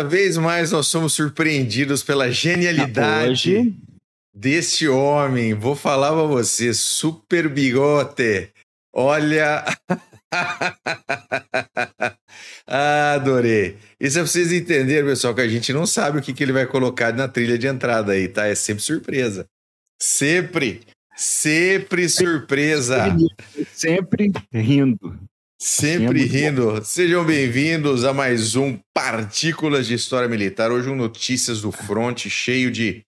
Cada vez mais nós somos surpreendidos pela genialidade Hoje, deste homem. Vou falar pra você, super bigote. Olha. Ah, Adorei. Isso é pra vocês entenderem, pessoal, que a gente não sabe o que, que ele vai colocar na trilha de entrada aí, tá? É sempre surpresa. Sempre. Sempre surpresa. sempre rindo. Sempre rindo. Sejam bem-vindos a mais um Partículas de História Militar. Hoje um Notícias do Front, cheio de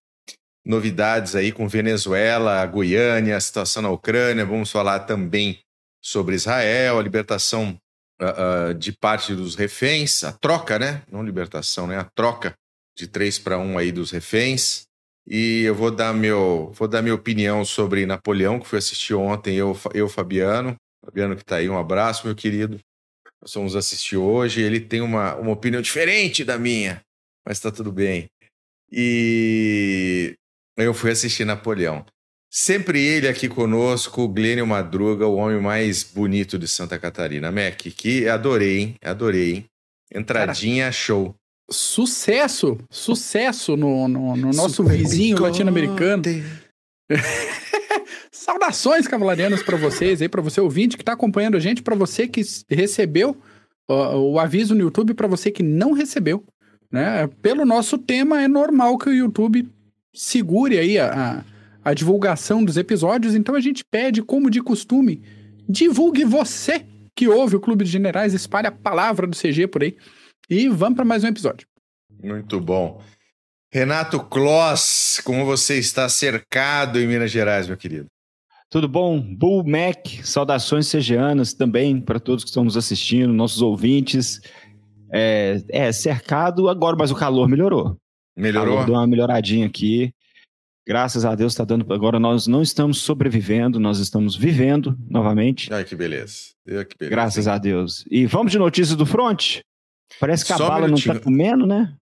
novidades aí com Venezuela, Goiânia, a situação na Ucrânia. Vamos falar também sobre Israel, a libertação ah, ah, de parte dos reféns, a troca, né? Não libertação, né? A troca de 3 para 1 aí dos reféns. E eu vou dar meu, vou dar minha opinião sobre Napoleão, que fui assistir ontem, eu, eu Fabiano. Fabiano que tá aí, um abraço, meu querido. Nós vamos assistir hoje. Ele tem uma, uma opinião diferente da minha, mas tá tudo bem. E eu fui assistir Napoleão. Sempre ele aqui conosco, o Glênio Madruga, o homem mais bonito de Santa Catarina. Mac, que adorei, hein? Adorei, hein? Entradinha, show. Sucesso! Sucesso no, no, no nosso Super vizinho latino-americano. Saudações cavalarianas para vocês aí, para você ouvinte que tá acompanhando a gente, para você que recebeu ó, o aviso no YouTube, para você que não recebeu, né? Pelo nosso tema é normal que o YouTube segure aí a, a, a divulgação dos episódios, então a gente pede, como de costume, divulgue você que ouve o Clube de Generais, espalhe a palavra do CG por aí. E vamos para mais um episódio. Muito bom. Renato Kloss, como você está cercado em Minas Gerais, meu querido? Tudo bom? Bull Mac, saudações segianas também para todos que estão nos assistindo, nossos ouvintes. É, é, cercado agora, mas o calor melhorou. Melhorou? Calor deu uma melhoradinha aqui. Graças a Deus está dando. Agora nós não estamos sobrevivendo, nós estamos vivendo novamente. Ai, que beleza. Ai, que beleza. Graças a Deus. E vamos de notícias do front? Parece que a Só um bala não tá minutinho. comendo, né?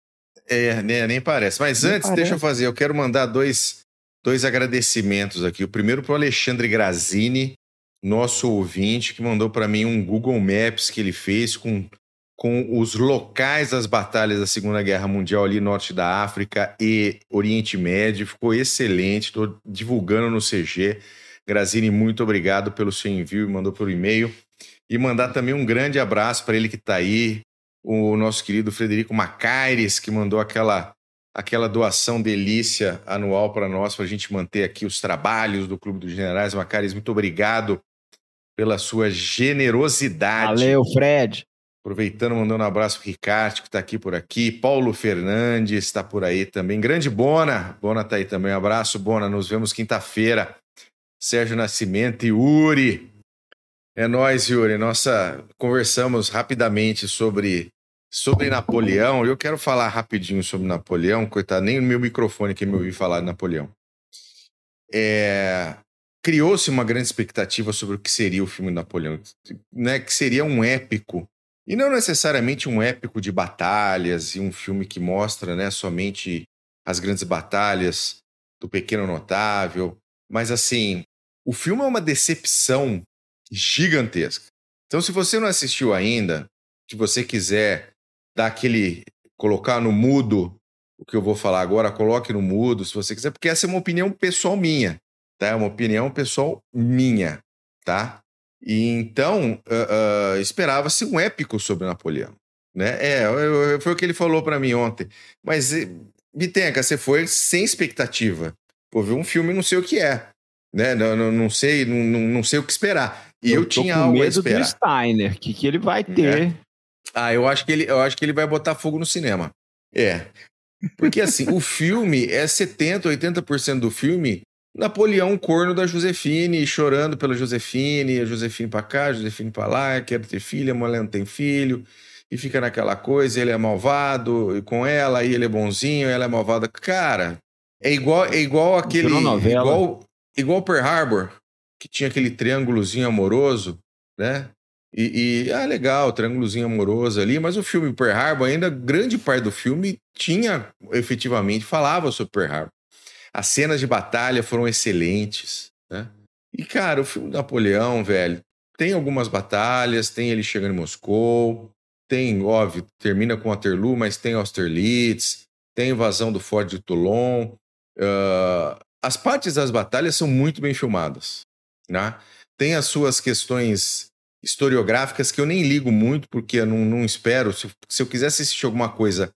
É, né, nem parece. Mas Nem antes, parece. deixa eu fazer. Eu quero mandar dois, dois agradecimentos aqui. O primeiro para o Alexandre Grazini, nosso ouvinte, que mandou para mim um Google Maps que ele fez com, com os locais das batalhas da Segunda Guerra Mundial ali norte da África e Oriente Médio. Ficou excelente. Estou divulgando no CG. Grazini, muito obrigado pelo seu envio e mandou por e-mail. E mandar também um grande abraço para ele que está aí, o nosso querido Frederico Macaires, que mandou aquela, aquela doação delícia anual para nós, para a gente manter aqui os trabalhos do Clube dos Generais. Macaires, muito obrigado pela sua generosidade. Valeu, Fred. Aproveitando, mandando um abraço pro Ricardo, que está aqui por aqui. Paulo Fernandes está por aí também. Grande Bona. Bona tá aí também. Um abraço, Bona. Nos vemos quinta-feira. Sérgio Nascimento e Uri. É nós, Yuri. Nossa, conversamos rapidamente sobre, sobre Napoleão. Eu quero falar rapidinho sobre Napoleão. Coitado, nem no meu microfone que me ouvi falar de Napoleão. É, Criou-se uma grande expectativa sobre o que seria o filme Napoleão, né? Que seria um épico e não necessariamente um épico de batalhas e um filme que mostra né, somente as grandes batalhas do Pequeno Notável, mas assim, o filme é uma decepção gigantesca. Então, se você não assistiu ainda, se você quiser dar aquele. colocar no mudo o que eu vou falar agora, coloque no mudo, se você quiser, porque essa é uma opinião pessoal minha, tá? É uma opinião pessoal minha, tá? E então, ah, ah, esperava-se um épico sobre Napoleão. Né? É, eu- eu- foi o que ele falou para mim ontem. Mas, eh, Bitenca, você foi sem expectativa. Pô, viu um filme não sei o que é. Né? Não, não, não sei, não, não, sei o que esperar. E eu, tô tinha algo a medo do esperar. Steiner, que, que ele vai ter. Ah, eu acho que ele, eu acho que ele vai botar fogo no cinema. É. Porque assim, o filme é 70, 80% do filme Napoleão corno da Josefine, chorando pela Josefine, a Josefine pra cá, a Josefine pra lá, quero ter filho, a mulher não tem filho, e fica naquela coisa, ele é malvado e com ela, aí ele é bonzinho, ela é malvada. Cara, é igual, é igual aquele. Igual, igual Pearl Harbor, que tinha aquele triângulozinho amoroso, né? E, e, ah, legal, triângulozinho amoroso ali, mas o filme Pearl Harbor, ainda grande parte do filme tinha, efetivamente, falava sobre Pearl Harbor. As cenas de batalha foram excelentes, né? E, cara, o filme Napoleão, velho, tem algumas batalhas, tem ele chegando em Moscou, tem, óbvio, termina com Waterloo, mas tem Austerlitz, tem invasão do Forte de Toulon. Uh, as partes das batalhas são muito bem filmadas. Né? Tem as suas questões historiográficas que eu nem ligo muito, porque eu não, não espero. Se, se eu quisesse assistir alguma coisa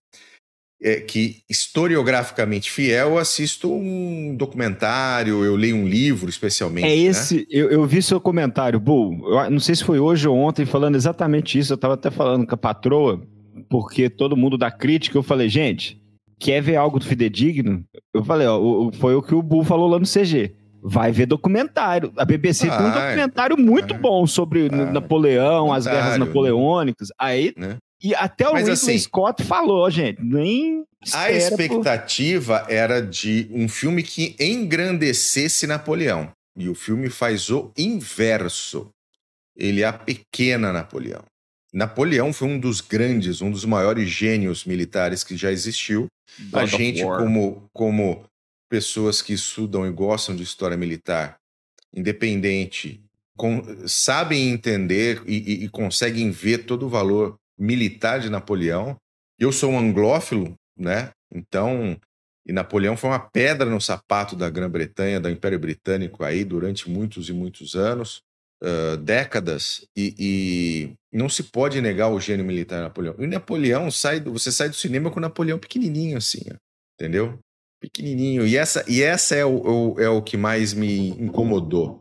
é, que historiograficamente fiel, eu assisto um documentário, eu leio um livro, especialmente. É né? esse, né? eu, eu, vi seu comentário, Bull. Eu não sei se foi hoje ou ontem, falando exatamente isso. Eu estava até falando com a patroa, porque todo mundo dá crítica. Eu falei, gente, quer ver algo do fidedigno? Eu falei, ó, foi o que o Bull falou lá no CG vai ver documentário. A BBC tem um documentário muito bom sobre Napoleão, as guerras napoleônicas. Aí né? E até o Mas, assim, Scott falou, gente, nem. A expectativa por... era de um filme que engrandecesse Napoleão. E o filme faz o inverso. Ele é a pequena Napoleão. Napoleão foi um dos grandes, um dos maiores gênios militares que já existiu. God a gente, como, como pessoas que estudam e gostam de história militar, independente, com, sabem entender e, e, e conseguem ver todo o valor militar de Napoleão. Eu sou um anglófilo, né? Então, e Napoleão foi uma pedra no sapato da Grã-Bretanha, do Império Britânico aí durante muitos e muitos anos, uh, décadas, e, e, não se pode negar o gênio militar de Napoleão. E Napoleão sai, do, você sai do cinema com Napoleão pequenininho assim, ó, entendeu? Pequenininho. E essa, e essa é o, o, é o que mais me incomodou,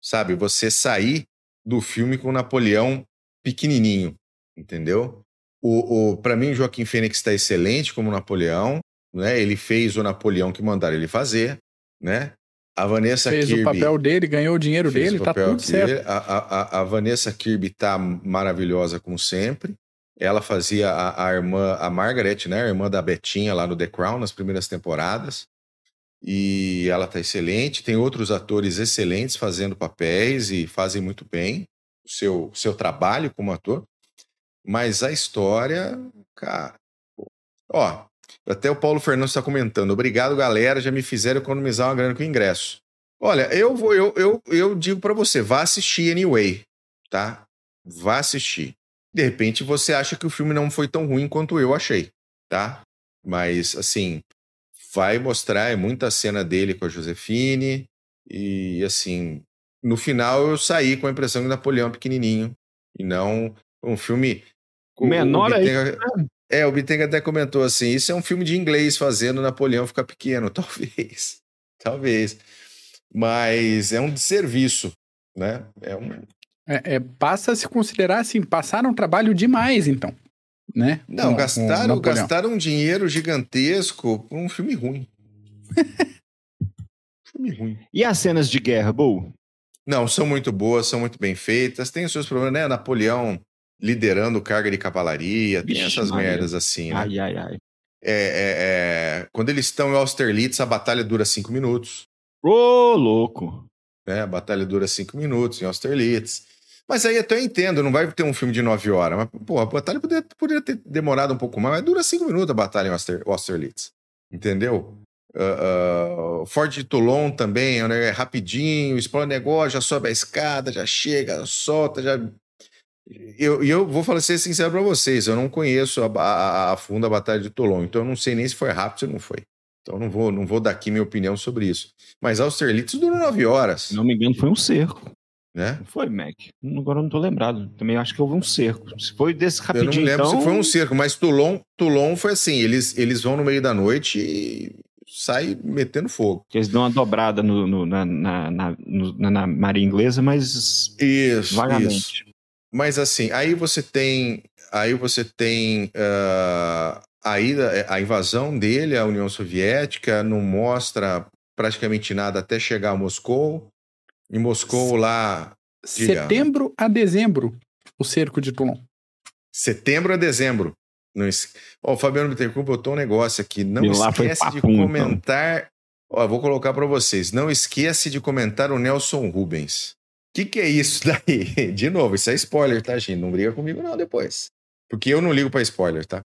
sabe? Você sair do filme com Napoleão pequenininho entendeu? O, o, para mim, Joaquim Fênix está excelente como Napoleão, né? Ele fez o Napoleão que mandaram ele fazer, né? A Vanessa fez Kirby, o papel dele, ganhou o dinheiro dele, tá tudo certo. A, a, a, Vanessa Kirby tá maravilhosa como sempre. Ela fazia a, a, irmã, a Margaret, né? A irmã da Betinha lá no The Crown nas primeiras temporadas. E ela tá excelente. Tem outros atores excelentes fazendo papéis e fazem muito bem o seu, seu trabalho como ator. Mas a história, cara. Ó, até o Paulo Fernandes está comentando. Obrigado, galera. Já me fizeram economizar uma grana com o ingresso. Olha, eu vou, eu, eu, eu digo para você, vá assistir anyway, tá? Vá assistir. De repente você acha que o filme não foi tão ruim quanto eu achei, tá? Mas assim, vai mostrar é muita cena dele com a Josefine e assim, no final eu saí com a impressão que Napoleão é pequenininho e não um filme. Menor aí. É, o Bitenga até comentou assim: isso é um filme de inglês fazendo Napoleão ficar pequeno. Talvez. Talvez. Mas é um desserviço, né? É um. É, é, passa a se considerar assim, passaram trabalho demais, então. Né? Não, gastaram, gastaram um dinheiro gigantesco por um filme ruim. filme ruim. E as cenas de guerra, Bull? Não, são muito boas, são muito bem feitas. Tem os seus problemas, né? Napoleão liderando carga de cavalaria, tem essas merdas assim, né? Ai, ai, ai. É, é, é... Quando eles estão em Austerlitz, a batalha dura cinco minutos. Ô, oh, louco! É, a batalha dura cinco minutos em Austerlitz. Mas aí até eu entendo, não vai ter um filme de nove horas. Mas, pô, a batalha poderia, poderia ter demorado um pouco mais, mas dura cinco minutos a batalha em Auster, Austerlitz. Entendeu? Uh, uh, Ford de Toulon também né, é rapidinho, explora o negócio, já sobe a escada, já chega, solta, já eu, eu vou falar ser sincero para vocês, eu não conheço a, a, a, fundo a Batalha de Toulon, então eu não sei nem se foi rápido ou não foi. Então não vou, não vou dar aqui minha opinião sobre isso. Mas Austerlitz durou nove horas. Se não me engano, foi um cerco. Né? Não foi, Mac. Agora eu não tô lembrado. Também acho que houve um cerco. Se foi desse rapidinho, Eu não lembro então... se foi um cerco, mas Toulon, Toulon foi assim, eles, eles vão no meio da noite e saem metendo fogo. Eles dão uma dobrada no, no, na, na, na, na, na marinha inglesa, mas isso, vagamente. Isso. Mas assim, aí você tem, aí você tem uh, a, ida, a invasão dele à União Soviética, não mostra praticamente nada até chegar a Moscou. Em Moscou lá. Setembro a dezembro, o cerco de Toulon. Setembro a dezembro. Não es... Ó, o Fabiano Bittencourt botou um negócio aqui. Não esquece de então. comentar. Então. Ó, vou colocar para vocês. Não esquece de comentar o Nelson Rubens. O que, que é isso daí? De novo, isso é spoiler, tá, gente? Não briga comigo, não, depois. Porque eu não ligo para spoiler, tá?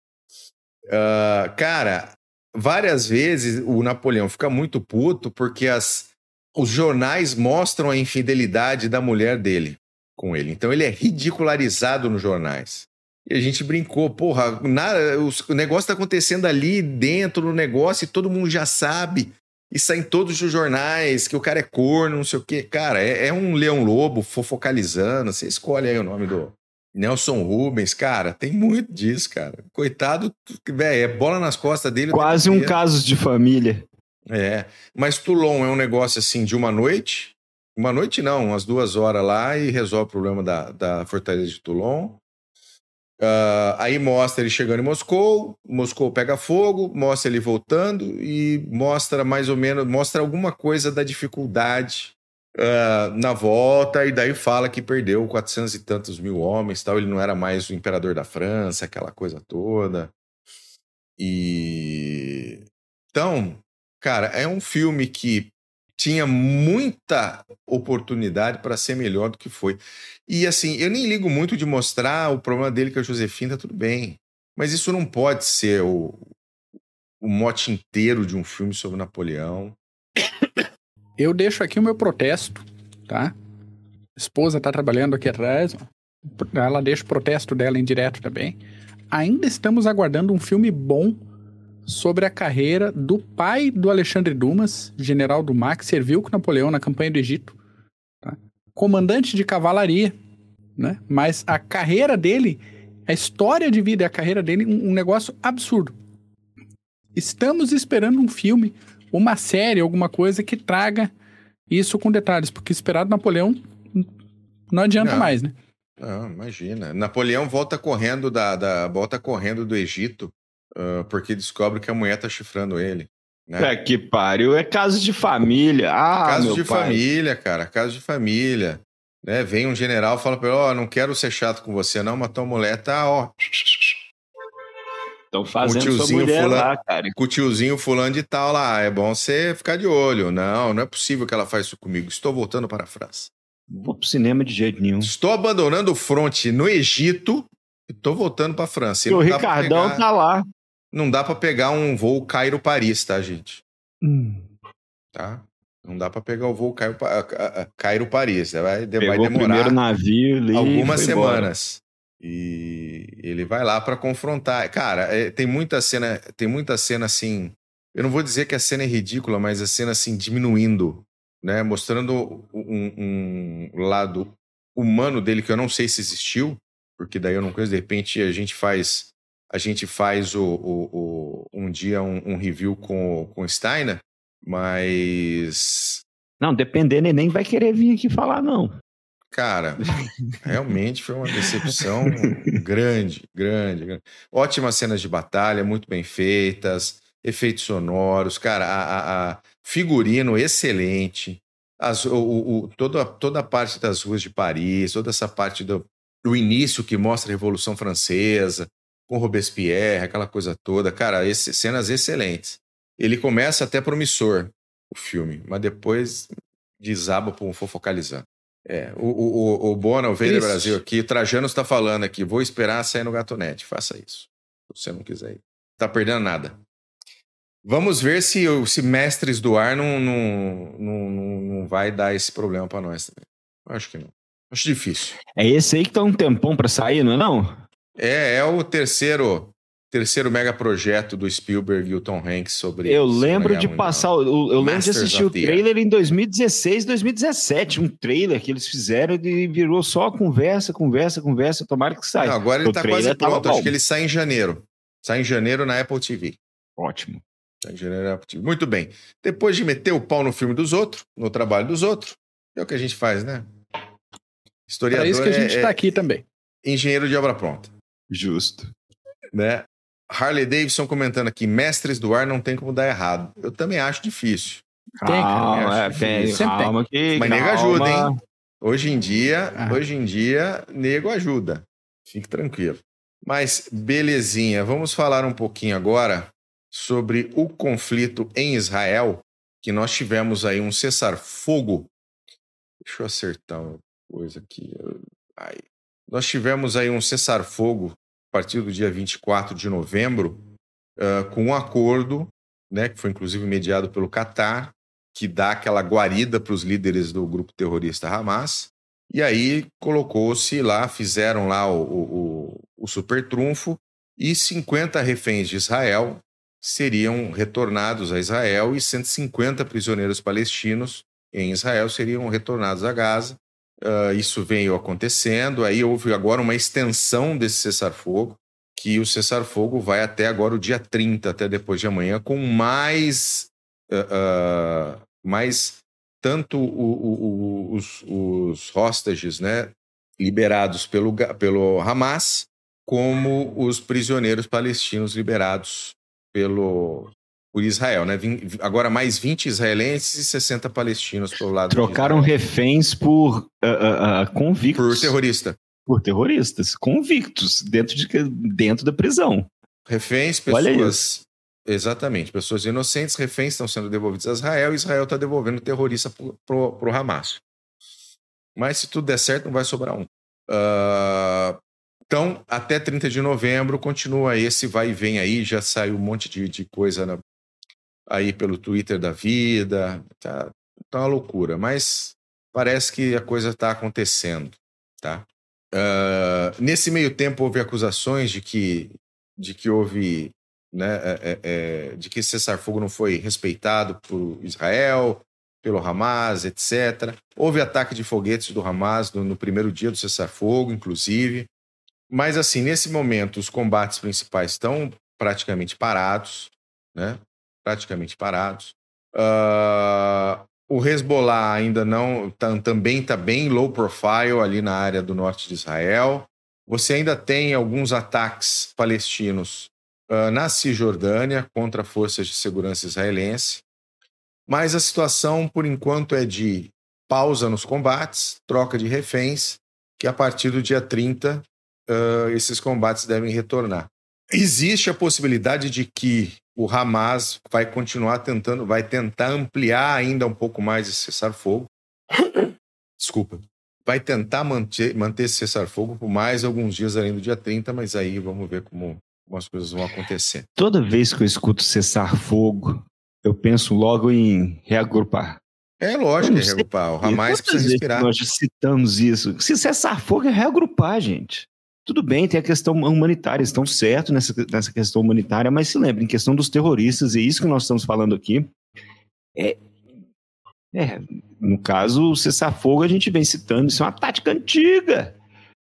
Uh, cara, várias vezes o Napoleão fica muito puto porque as, os jornais mostram a infidelidade da mulher dele com ele. Então ele é ridicularizado nos jornais. E a gente brincou, porra, nada, o negócio tá acontecendo ali dentro do negócio e todo mundo já sabe. E saem todos os jornais que o cara é corno, não sei o quê. Cara, é, é um leão lobo fofocalizando. Você escolhe aí o nome do Nelson Rubens. Cara, tem muito disso, cara. Coitado, velho, é bola nas costas dele. Quase um caso de família. É, mas Toulon é um negócio assim de uma noite. Uma noite não, umas duas horas lá e resolve o problema da, da Fortaleza de Toulon. Uh, aí mostra ele chegando em Moscou, Moscou pega fogo, mostra ele voltando e mostra mais ou menos, mostra alguma coisa da dificuldade uh, na volta, e daí fala que perdeu 400 e tantos mil homens, tal, ele não era mais o imperador da França, aquela coisa toda. E então, cara, é um filme que tinha muita oportunidade para ser melhor do que foi. E assim, eu nem ligo muito de mostrar o problema dele com a Josefina, tudo bem. Mas isso não pode ser o, o mote inteiro de um filme sobre Napoleão. Eu deixo aqui o meu protesto, tá? Esposa está trabalhando aqui atrás, ela deixa o protesto dela em direto também. Ainda estamos aguardando um filme bom sobre a carreira do pai do Alexandre Dumas, general do MAC, serviu com Napoleão na campanha do Egito, tá? comandante de cavalaria, né? Mas a carreira dele, a história de vida e a carreira dele, um, um negócio absurdo. Estamos esperando um filme, uma série, alguma coisa que traga isso com detalhes, porque esperado Napoleão não adianta não, mais, né? Não, imagina. Napoleão volta correndo da, da volta correndo do Egito uh, porque descobre que a mulher tá chifrando ele. Né? É que pariu, é caso de família. Ah, caso de pai. família, cara, caso de família. Né? Vem um general e fala pra ele: Ó, oh, não quero ser chato com você, não, mas tua mulher tá, ó. Estão fazendo com tiozinho mulher fulano, lá, cara. Com o tiozinho fulano de tal lá. É bom você ficar de olho. Não, não é possível que ela faça isso comigo. Estou voltando para a França. Vou pro cinema de jeito nenhum. Estou abandonando o fronte no Egito e estou voltando para a França. E o Ricardão pegar... tá lá. Não dá para pegar um voo Cairo-Paris, tá, gente? Hum. Tá? Não dá para pegar o voo Cairo-Paris. Vai, vai demorar o primeiro navio ali algumas semanas. Embora. E ele vai lá para confrontar. Cara, é, tem muita cena, tem muita cena assim. Eu não vou dizer que a cena é ridícula, mas a cena assim diminuindo, né, mostrando um, um lado humano dele que eu não sei se existiu, porque daí eu não conheço. De repente a gente faz a gente faz o, o, o um dia um, um, review com, com Steiner, mas. Não, dependendo, ele nem vai querer vir aqui falar, não. Cara, realmente foi uma decepção grande, grande, grande. Ótimas cenas de batalha, muito bem feitas, efeitos sonoros, cara, a, a, a figurino excelente, as, o, o, toda, toda a parte das ruas de Paris, toda essa parte do, do início que mostra a Revolução Francesa, com Robespierre, aquela coisa toda. Cara, esse, cenas excelentes. Ele começa até promissor, o filme, mas depois desaba para um fofocalizar. É, o, o, o Bona, o Veio Brasil aqui, Trajano está falando aqui, vou esperar sair no Gatonete. Faça isso, se você não quiser ir. Tá perdendo nada. Vamos ver se, se Mestres do Ar não, não, não, não vai dar esse problema para nós também. Acho que não. Acho difícil. É esse aí que tá um tempão para sair, não é não? É, é o terceiro terceiro mega projeto do Spielberg e o Tom Hanks sobre Eu lembro de passar, eu, eu lembro de assistir o trailer em 2016, 2017, um trailer que eles fizeram e virou só conversa, conversa, conversa, tomara que saia. Não, agora ele o tá quase pronto, acho que ele sai em janeiro. Sai em janeiro na Apple TV. Ótimo. Sai em janeiro na Apple TV. Muito bem. Depois de meter o pau no filme dos outros, no trabalho dos outros, é o que a gente faz, né? Historiador é isso que a gente está é, aqui também. Engenheiro de obra pronta. Justo. Né? Harley Davidson comentando aqui: mestres do ar não tem como dar errado. Eu também acho difícil. Tem, cara. É, tem, calma que, Mas nego ajuda, hein? Hoje em dia, ah. hoje em dia, nego ajuda. Fique tranquilo. Mas belezinha, vamos falar um pouquinho agora sobre o conflito em Israel, que nós tivemos aí um cessar-fogo. Deixa eu acertar uma coisa aqui. Ai. Nós tivemos aí um cessar-fogo a partir do dia 24 de novembro, uh, com um acordo, né, que foi inclusive mediado pelo Catar, que dá aquela guarida para os líderes do grupo terrorista Hamas. E aí colocou-se lá, fizeram lá o, o, o super trunfo, e 50 reféns de Israel seriam retornados a Israel e 150 prisioneiros palestinos em Israel seriam retornados a Gaza. Uh, isso veio acontecendo. Aí houve agora uma extensão desse cessar-fogo, que o cessar-fogo vai até agora o dia 30, até depois de amanhã, com mais. Uh, uh, mais tanto o, o, os, os hostages né, liberados pelo, pelo Hamas, como os prisioneiros palestinos liberados pelo, por Israel, né? Agora mais 20 israelenses e 60 palestinos pelo lado Trocaram reféns por uh, uh, uh, convictos. Por terrorista. Por terroristas, convictos, dentro, de, dentro da prisão. Reféns, pessoas. Exatamente, pessoas inocentes, reféns estão sendo devolvidos a Israel e Israel está devolvendo terrorista para o Hamas. Mas se tudo der certo, não vai sobrar um. então, até 30 de novembro, continua esse vai e vem aí. Já saiu um monte de, de coisa na, aí pelo Twitter da vida, tá, tá uma loucura, mas parece que a coisa está acontecendo, tá? Uh, nesse meio tempo houve acusações de que, de que houve, né, é, é, é, de que cessar-fogo não foi respeitado por Israel, pelo Hamas, etc. Houve ataque de foguetes do Hamas no, no primeiro dia do cessar-fogo, inclusive. Mas assim, nesse momento, os combates principais estão praticamente parados, né? Praticamente parados. Uh, o Hezbollah ainda não tá, também está bem low profile ali na área do norte de Israel. Você ainda tem alguns ataques palestinos uh, na Cisjordânia contra forças de segurança israelense. Mas a situação, por enquanto, é de pausa nos combates, troca de reféns, que a partir do dia 30 uh, esses combates devem retornar. Existe a possibilidade de que o Hamas vai continuar tentando, vai tentar ampliar ainda um pouco mais esse cessar-fogo. Desculpa. Vai tentar manter, manter esse cessar-fogo por mais alguns dias além do dia 30, mas aí vamos ver como, como as coisas vão acontecer. Toda vez que eu escuto cessar-fogo, eu penso logo em reagrupar. É lógico que é reagrupar. O Hamas precisa respirar. Nós já citamos isso. Se cessar-fogo é reagrupar, gente. Tudo bem, tem a questão humanitária, estão certos nessa, nessa questão humanitária, mas se lembrem, questão dos terroristas, e isso que nós estamos falando aqui, é, é no caso, o cessar-fogo a gente vem citando, isso é uma tática antiga.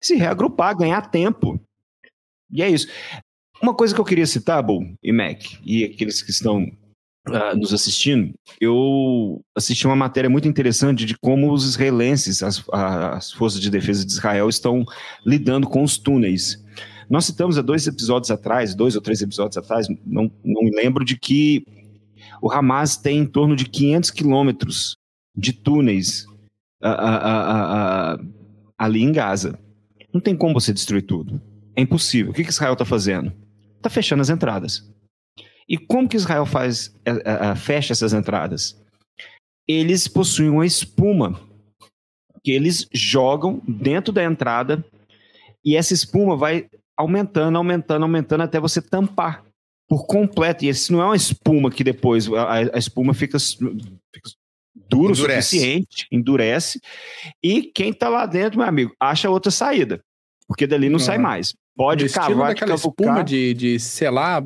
Se reagrupar, ganhar tempo. E é isso. Uma coisa que eu queria citar, Bull e Mac, e aqueles que estão uh, nos assistindo, eu assisti uma matéria muito interessante de como os israelenses, as, as forças de defesa de Israel, estão lidando com os túneis. Nós citamos há dois episódios atrás, dois ou três episódios atrás, não, não me lembro, de que o Hamas tem em torno de 500 quilômetros de túneis ali em Gaza. Não tem como você destruir tudo. É impossível. O que, que Israel está fazendo? Está fechando as entradas. E como que Israel faz, é, é, é, fecha essas entradas? Eles possuem uma espuma que eles jogam dentro da entrada e essa espuma vai aumentando, aumentando, aumentando até você tampar por completo. E isso não é uma espuma que depois a, a espuma fica, fica duro o suficiente, endurece. E quem está lá dentro, meu amigo, acha outra saída. Porque dali não uhum. sai mais. Pode cavar, daquela espuma de, de selar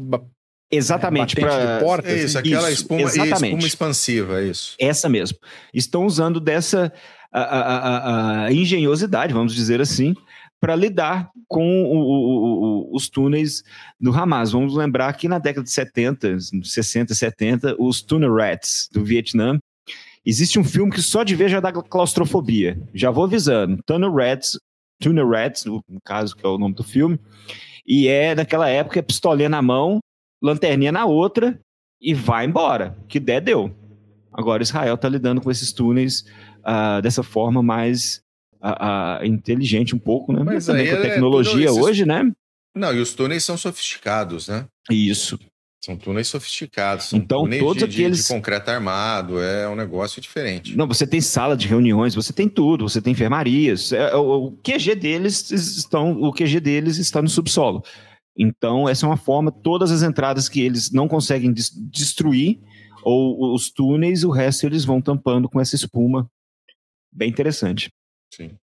Exatamente. É, pra... de porta, isso, assim. aquela isso, espuma, exatamente. espuma expansiva, é isso. Essa mesmo. Estão usando dessa a, a, a, engenhosidade, vamos dizer assim, para lidar com o, o, o, os túneis do Hamas. Vamos lembrar que na década de 70, 60, 70, os tunnel rats do Vietnã, existe um filme que só de ver já dá claustrofobia. Já vou avisando. Tunnel rats, tunnel rats, no caso que é o nome do filme, e é naquela época pistolinha na mão, lanterninha na outra e vai embora. Que der, deu. Agora Israel está lidando com esses túneis uh, dessa forma mais uh, uh, inteligente um pouco, né? Mas, Mas também com a é tecnologia é, hoje, né? Não, e os túneis são sofisticados, né? Isso. São túneis sofisticados. São então, túneis todos de, aqueles. De, de concreto armado, é um negócio diferente. Não, você tem sala de reuniões, você tem tudo, você tem enfermarias. É, o, o QG deles estão, o QG deles está no subsolo. Então, essa é uma forma, todas as entradas que eles não conseguem des destruir, ou os túneis, o resto eles vão tampando com essa espuma. Bem interessante. Sim.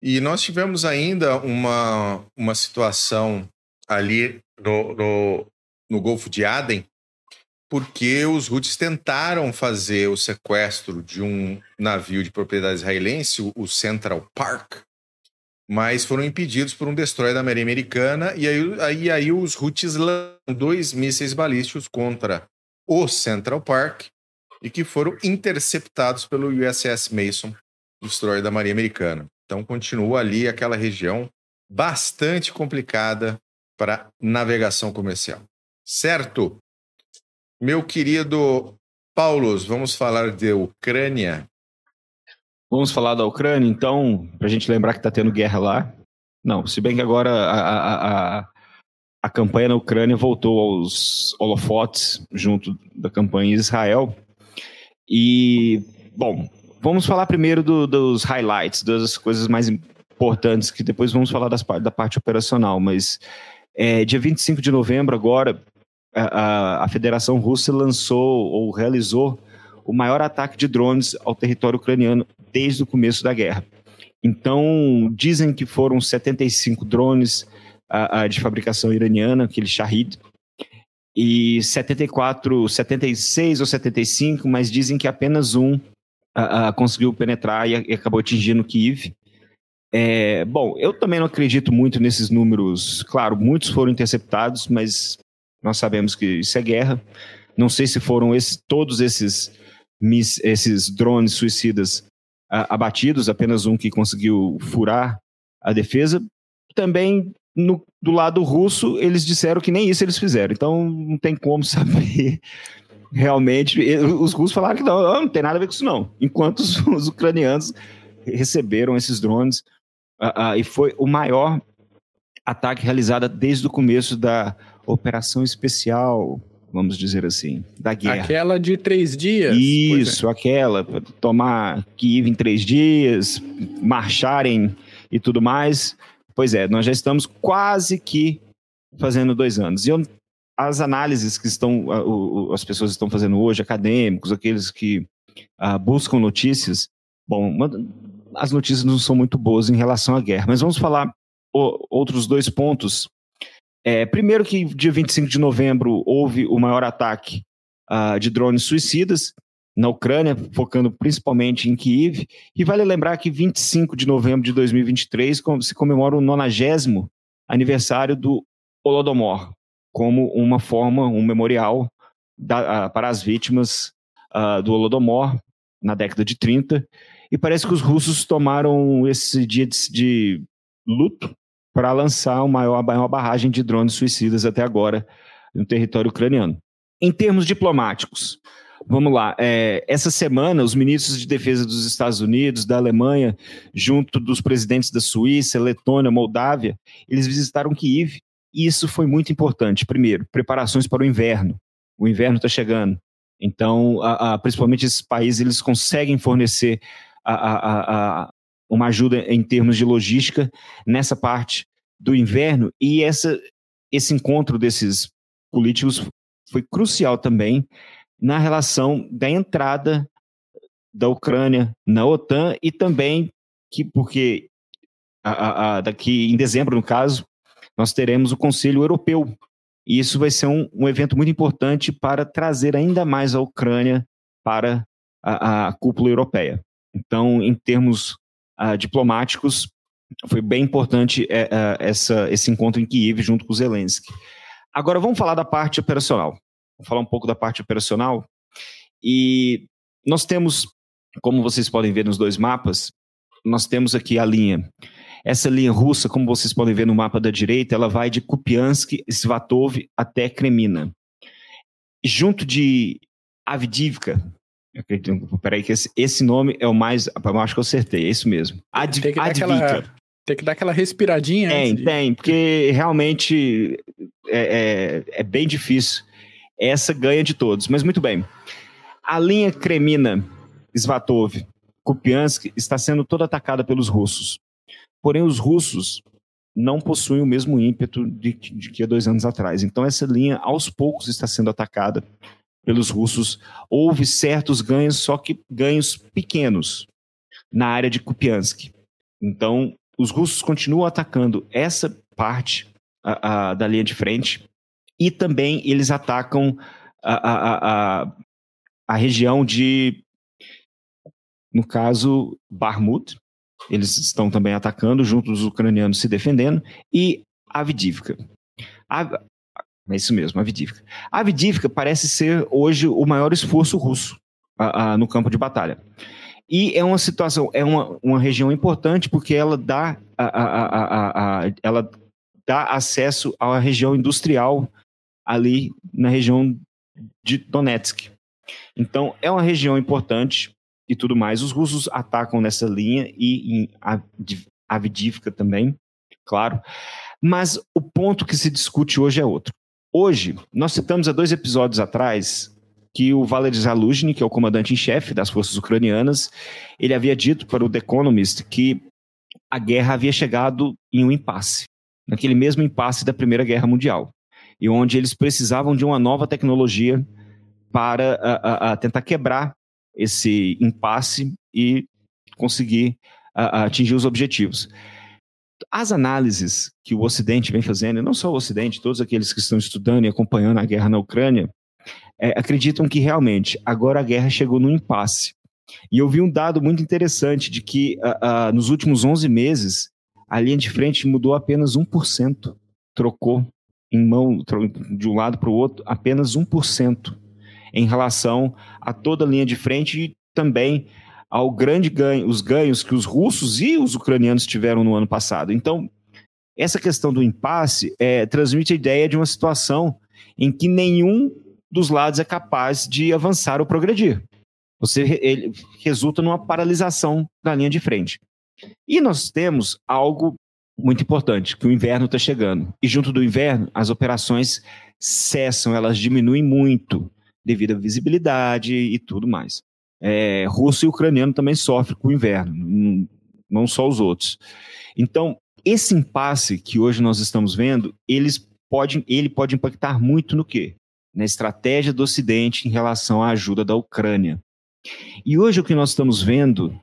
E nós tivemos ainda uma, uma situação ali no, no, no Golfo de Aden, porque os Houthis tentaram fazer o sequestro de um navio de propriedade israelense, o Central Park, mas foram impedidos por um destroyer da Marinha Americana, e aí, aí, aí os Houthis lançaram dois mísseis balísticos contra o Central Park, e que foram interceptados pelo USS Mason, destroyer da Marinha Americana. Então continua ali aquela região bastante complicada para navegação comercial. Certo? Meu querido Paulos, vamos falar de Ucrânia. Vamos falar da Ucrânia, então, para a gente lembrar que está tendo guerra lá. Não, se bem que agora a, a, a, a campanha na Ucrânia voltou aos holofotes junto da campanha em Israel. E, bom, vamos falar primeiro do, dos highlights, das coisas mais importantes, que depois vamos falar das, da parte operacional, mas é, dia 25 de novembro agora, a, a Federação Russa lançou ou realizou o maior ataque de drones ao território ucraniano desde o começo da guerra. Então, dizem que foram 75 drones a, a, de fabricação iraniana, aquele Shahid, e 74, 76 ou 75, mas dizem que apenas um a, conseguiu penetrar e, e, acabou atingindo Kiev. É, bom, eu também não acredito muito nesses números. Claro, muitos foram interceptados, mas nós sabemos que isso é guerra. Não sei se foram esse, todos esses, esses drones suicidas abatidos, apenas um que conseguiu furar a defesa. Também no, do lado russo, eles disseram que nem isso eles fizeram. Então não tem como saber realmente. Os russos falaram que não, não, tem nada a ver com isso, não. Enquanto os, os ucranianos receberam esses drones, uh, uh, e foi o maior ataque realizado desde o começo da operação especial, vamos dizer assim, da guerra. Aquela de três dias? É. Isso, é. aquela, tomar Kiev em três dias, marcharem e tudo mais. Pois é, nós já estamos quase que fazendo dois anos. E eu, as análises que estão, as pessoas estão fazendo hoje, acadêmicos, aqueles que uh, buscam notícias, bom, as notícias não são muito boas em relação à guerra, mas vamos falar outros dois pontos é, primeiro que dia 25 de novembro houve o maior ataque uh, de drones suicidas na Ucrânia, focando principalmente em Kiev. E vale lembrar que 25 de novembro de 2023 se comemora o 90 aniversário do Holodomor, como uma forma, um memorial da, uh, para as vítimas uh, do Holodomor na década de 30. E parece que os russos tomaram esse dia de, de luto para lançar o maior, maior barragem de drones suicidas até agora no território ucraniano. Em termos diplomáticos, vamos lá. É, essa semana, os ministros de defesa dos Estados Unidos, da Alemanha, junto dos presidentes da Suíça, Letônia, Moldávia, eles visitaram Kiev e isso foi muito importante. Primeiro, preparações para o inverno. O inverno está chegando. Então, a, a, principalmente esses países, eles conseguem fornecer a, uma ajuda em termos de logística nessa parte do inverno e essa, esse encontro desses políticos foi crucial também na relação da entrada da Ucrânia na OTAN e também que porque a, a, daqui em dezembro no caso nós teremos o Conselho Europeu e isso vai ser um, um evento muito importante para trazer ainda mais a Ucrânia para a, a cúpula europeia. Então, em termos uh, diplomáticos, foi bem importante uh, essa, esse encontro em Kiev junto com Zelensky. Agora vamos falar da parte operacional. Vamos falar um pouco da parte operacional. E nós temos, como vocês podem ver nos dois mapas, nós temos aqui a linha. Essa linha russa, como vocês podem ver no mapa da direita, ela vai de Kupiansk, Svatov até Kremina. Junto de Avdivka, Peraí, que esse, esse nome é o mais. Eu acho que eu acertei, é isso mesmo. Ad, tem, que aquela, tem que dar aquela respiradinha. Tem, de... tem, porque realmente é, é, é, bem difícil. Essa ganha de todos, mas muito bem. A linha Kremina, Svatov, Kupiansk está sendo toda atacada pelos russos. Porém, os russos não possuem o mesmo ímpeto de, de que há dois anos atrás. Então, essa linha, aos poucos, está sendo atacada pelos russos, houve certos ganhos, só que ganhos pequenos na área de Kupiansk. Então, os russos continuam atacando essa parte a, a, da linha de frente e também eles atacam a, a, a região de, no caso, Barmut. Eles estão também atacando, junto dos ucranianos se defendendo, e Avdivka. A, é isso mesmo, Avdivka. A Avdivka parece ser hoje o maior esforço russo a, a, no campo de batalha. E é uma situação, é uma, uma região importante porque ela dá, a, a, ela dá acesso à região industrial ali na região de Donetsk. Então, é uma região importante e tudo mais. Os russos atacam nessa linha e em Avdivka também, claro. Mas o ponto que se discute hoje é outro. Hoje, nós citamos há dois episódios atrás que o Valery Zaluzhny, que é o comandante em chefe das forças ucranianas, ele havia dito para o The Economist que a guerra havia chegado em um impasse, naquele mesmo impasse da Primeira Guerra Mundial, e onde eles precisavam de uma nova tecnologia para a, a, a tentar quebrar esse impasse e conseguir a, atingir os objetivos. As análises que o Ocidente vem fazendo, e não só o Ocidente, todos aqueles que estão estudando e acompanhando a guerra na Ucrânia, é, acreditam que realmente agora a guerra chegou no impasse. E eu vi um dado muito interessante de que uh, uh, nos últimos 11 meses a linha de frente mudou apenas 1%, trocou em mão de um lado para o outro apenas 1% em relação a toda a linha de frente e também ao grande ganho, os ganhos que os russos e os ucranianos tiveram no ano passado. Então, essa questão do impasse é, transmite a ideia de uma situação em que nenhum dos lados é capaz de avançar ou progredir. Você ele resulta numa paralisação da linha de frente. E nós temos algo muito importante, que o inverno está chegando. E junto do inverno, as operações cessam, elas diminuem muito devido à visibilidade e tudo mais. É, russo e ucraniano também sofrem com o inverno, não só os outros. Então, esse impasse que hoje nós estamos vendo, eles pode, ele pode impactar muito no quê? Na estratégia do Ocidente em relação à ajuda da Ucrânia. E hoje o que nós estamos vendo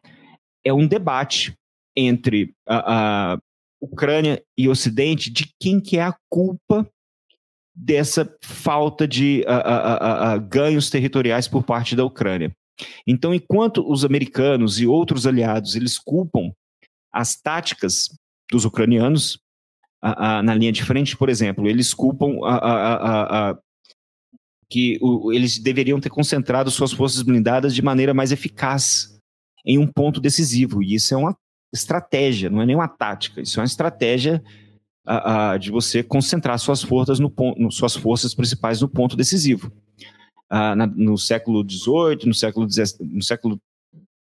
é um debate entre a, a Ucrânia e Ocidente de quem que é a culpa dessa falta de ganhos territoriais por parte da Ucrânia. Então, enquanto os americanos e outros aliados eles culpam as táticas dos ucranianos na linha de frente, por exemplo, eles culpam que o, eles deveriam ter concentrado suas forças blindadas de maneira mais eficaz em um ponto decisivo. E isso é uma estratégia, não é nem uma tática, isso é uma estratégia de você concentrar suas forças, no, no, suas forças principais no ponto decisivo. Uh, na, no século XVIII, no século, no século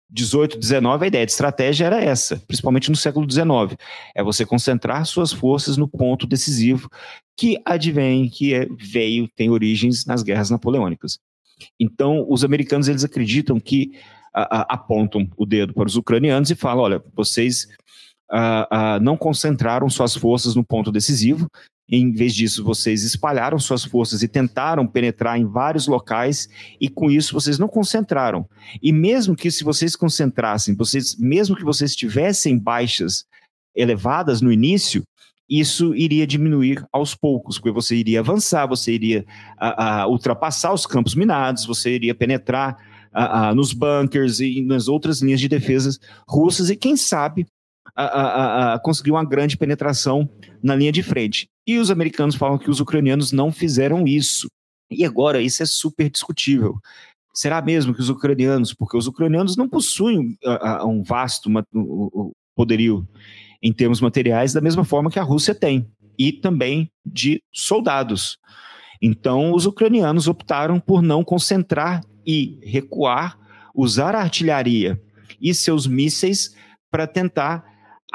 18, 19, a ideia de estratégia era essa, principalmente no século 19. É você concentrar suas forças no ponto decisivo que advém, que é, veio, tem origens nas guerras napoleônicas. Então, os americanos eles acreditam que a, a, apontam o dedo para os ucranianos e falam: olha, vocês a, não concentraram suas forças no ponto decisivo, em vez disso, vocês espalharam suas forças e tentaram penetrar em vários locais, e com isso vocês não concentraram. E mesmo que se vocês concentrassem, vocês, mesmo que vocês tivessem baixas elevadas no início, isso iria diminuir aos poucos, porque você iria avançar, você iria a, a, ultrapassar os campos minados, você iria penetrar a, nos bunkers e nas outras linhas de defesa russas, e quem sabe conseguir uma grande penetração na linha de frente. E os americanos falam que os ucranianos não fizeram isso. E agora isso é super discutível. Será mesmo que os ucranianos, porque os ucranianos não possuem uh, um vasto poderio em termos materiais da mesma forma que a Rússia tem, e também de soldados. Então, os ucranianos optaram por não concentrar e recuar, usar a artilharia e seus mísseis para tentar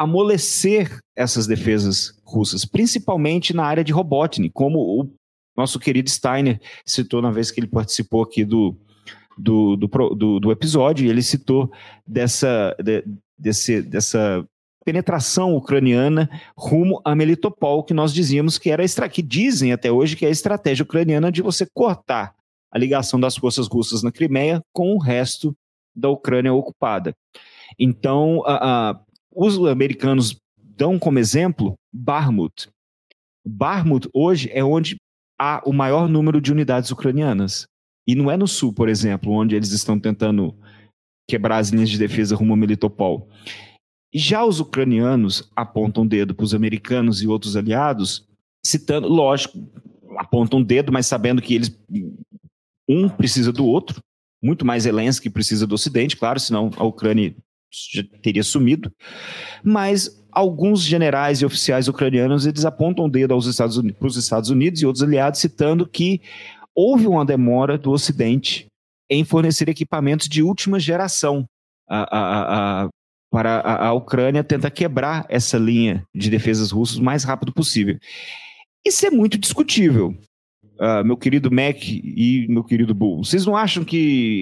amolecer essas defesas russas, principalmente na área de Robotnik, como o nosso querido Steiner citou na vez que ele participou aqui do, do, do, do, do episódio, ele citou dessa, de, desse, dessa penetração ucraniana rumo a Melitopol, que nós dizíamos que era que dizem até hoje que é a estratégia ucraniana de você cortar a ligação das forças russas na Crimeia com o resto da Ucrânia ocupada. Então, a, a, os americanos dão como exemplo Barmut. Barmut hoje é onde há o maior número de unidades ucranianas. E não é no sul, por exemplo, onde eles estão tentando quebrar as linhas de defesa rumo a Melitopol. Já os ucranianos apontam o dedo para os americanos e outros aliados, citando, lógico, apontam o dedo, mas sabendo que eles um precisa do outro, muito mais Zelensky precisa do Ocidente, claro, senão a Ucrânia já teria sumido. Mas alguns generais e oficiais ucranianos eles apontam o dedo aos Estados Unidos, para os Estados Unidos e outros aliados, citando que houve uma demora do Ocidente em fornecer equipamentos de última geração a, a, a, para a, Ucrânia tentar quebrar essa linha de defesas russas o mais rápido possível. Isso é muito discutível, uh, meu querido Mac e meu querido Bull. Vocês não acham que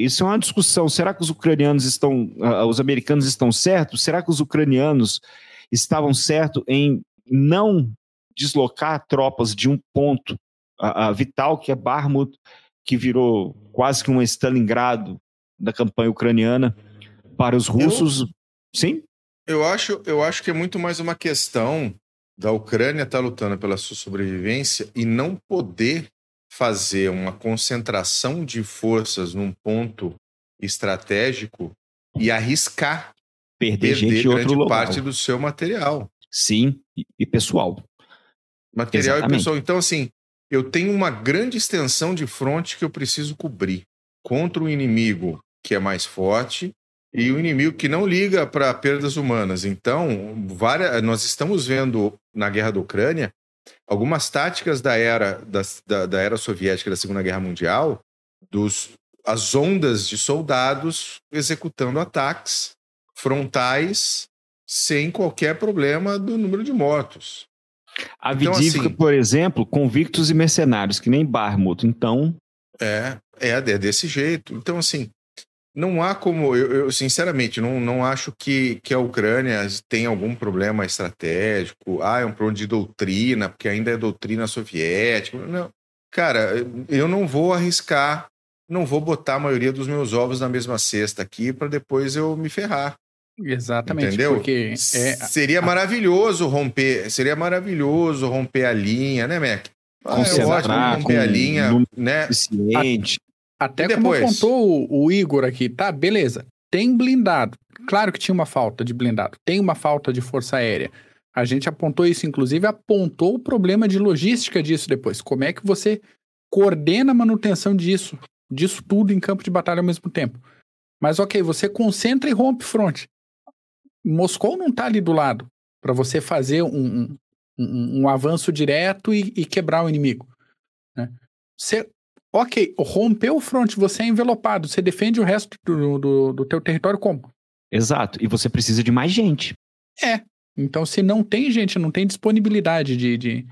isso é uma discussão? Será que os ucranianos estão, uh, os americanos estão certos? Será que os ucranianos estavam certos em não deslocar tropas de um ponto uh, vital, que é Barmut, que virou quase que um Stalingrado da campanha ucraniana, para os russos? Eu, Sim? Eu acho, eu acho que é muito mais uma questão da Ucrânia estar tá lutando pela sua sobrevivência e não poder fazer uma concentração de forças num ponto estratégico e arriscar perder, perder grande parte do seu material. Sim, e pessoal. Material Exatamente. e pessoal. Então, assim, eu tenho uma grande extensão de fronte que eu preciso cobrir contra o inimigo que é mais forte e o inimigo que não liga para perdas humanas. Então, várias, nós estamos vendo na guerra da Ucrânia algumas táticas da era, da, da, da era soviética da Segunda Guerra Mundial, dos, as ondas de soldados executando ataques frontais sem qualquer problema do número de mortos. A então, assim, por exemplo, convictos e mercenários, que nem Barmut. Então. É, é, é desse jeito. Então, assim, não há como, eu, eu, sinceramente não, não acho que, que a Ucrânia tem algum problema estratégico. Ah, é um problema de doutrina, porque ainda é doutrina soviética. Não. Cara, eu não vou arriscar, não vou botar a maioria dos meus ovos na mesma cesta aqui para depois eu me ferrar. Exatamente. Entendeu? Porque é... Seria maravilhoso romper, seria maravilhoso romper a linha, né, Mac? Ah, é ótimo romper a linha, né? Eficiente. Até como apontou o, o Igor aqui, tá, beleza. Tem blindado. Claro que tinha uma falta de blindado. Tem uma falta de força aérea. A gente apontou isso, inclusive, apontou o problema de logística disso depois. Como é que você coordena a manutenção disso, disso tudo em campo de batalha ao mesmo tempo? Mas ok, você concentra e rompe fronte. Moscou não está ali do lado para você fazer um, um, um, um avanço direto e, e, quebrar o inimigo. Né? Você Ok, rompeu o front, você é envelopado, você defende o resto do, do, do teu território como? Exato, e você precisa de mais gente. É, então se não tem gente, não tem disponibilidade de, de,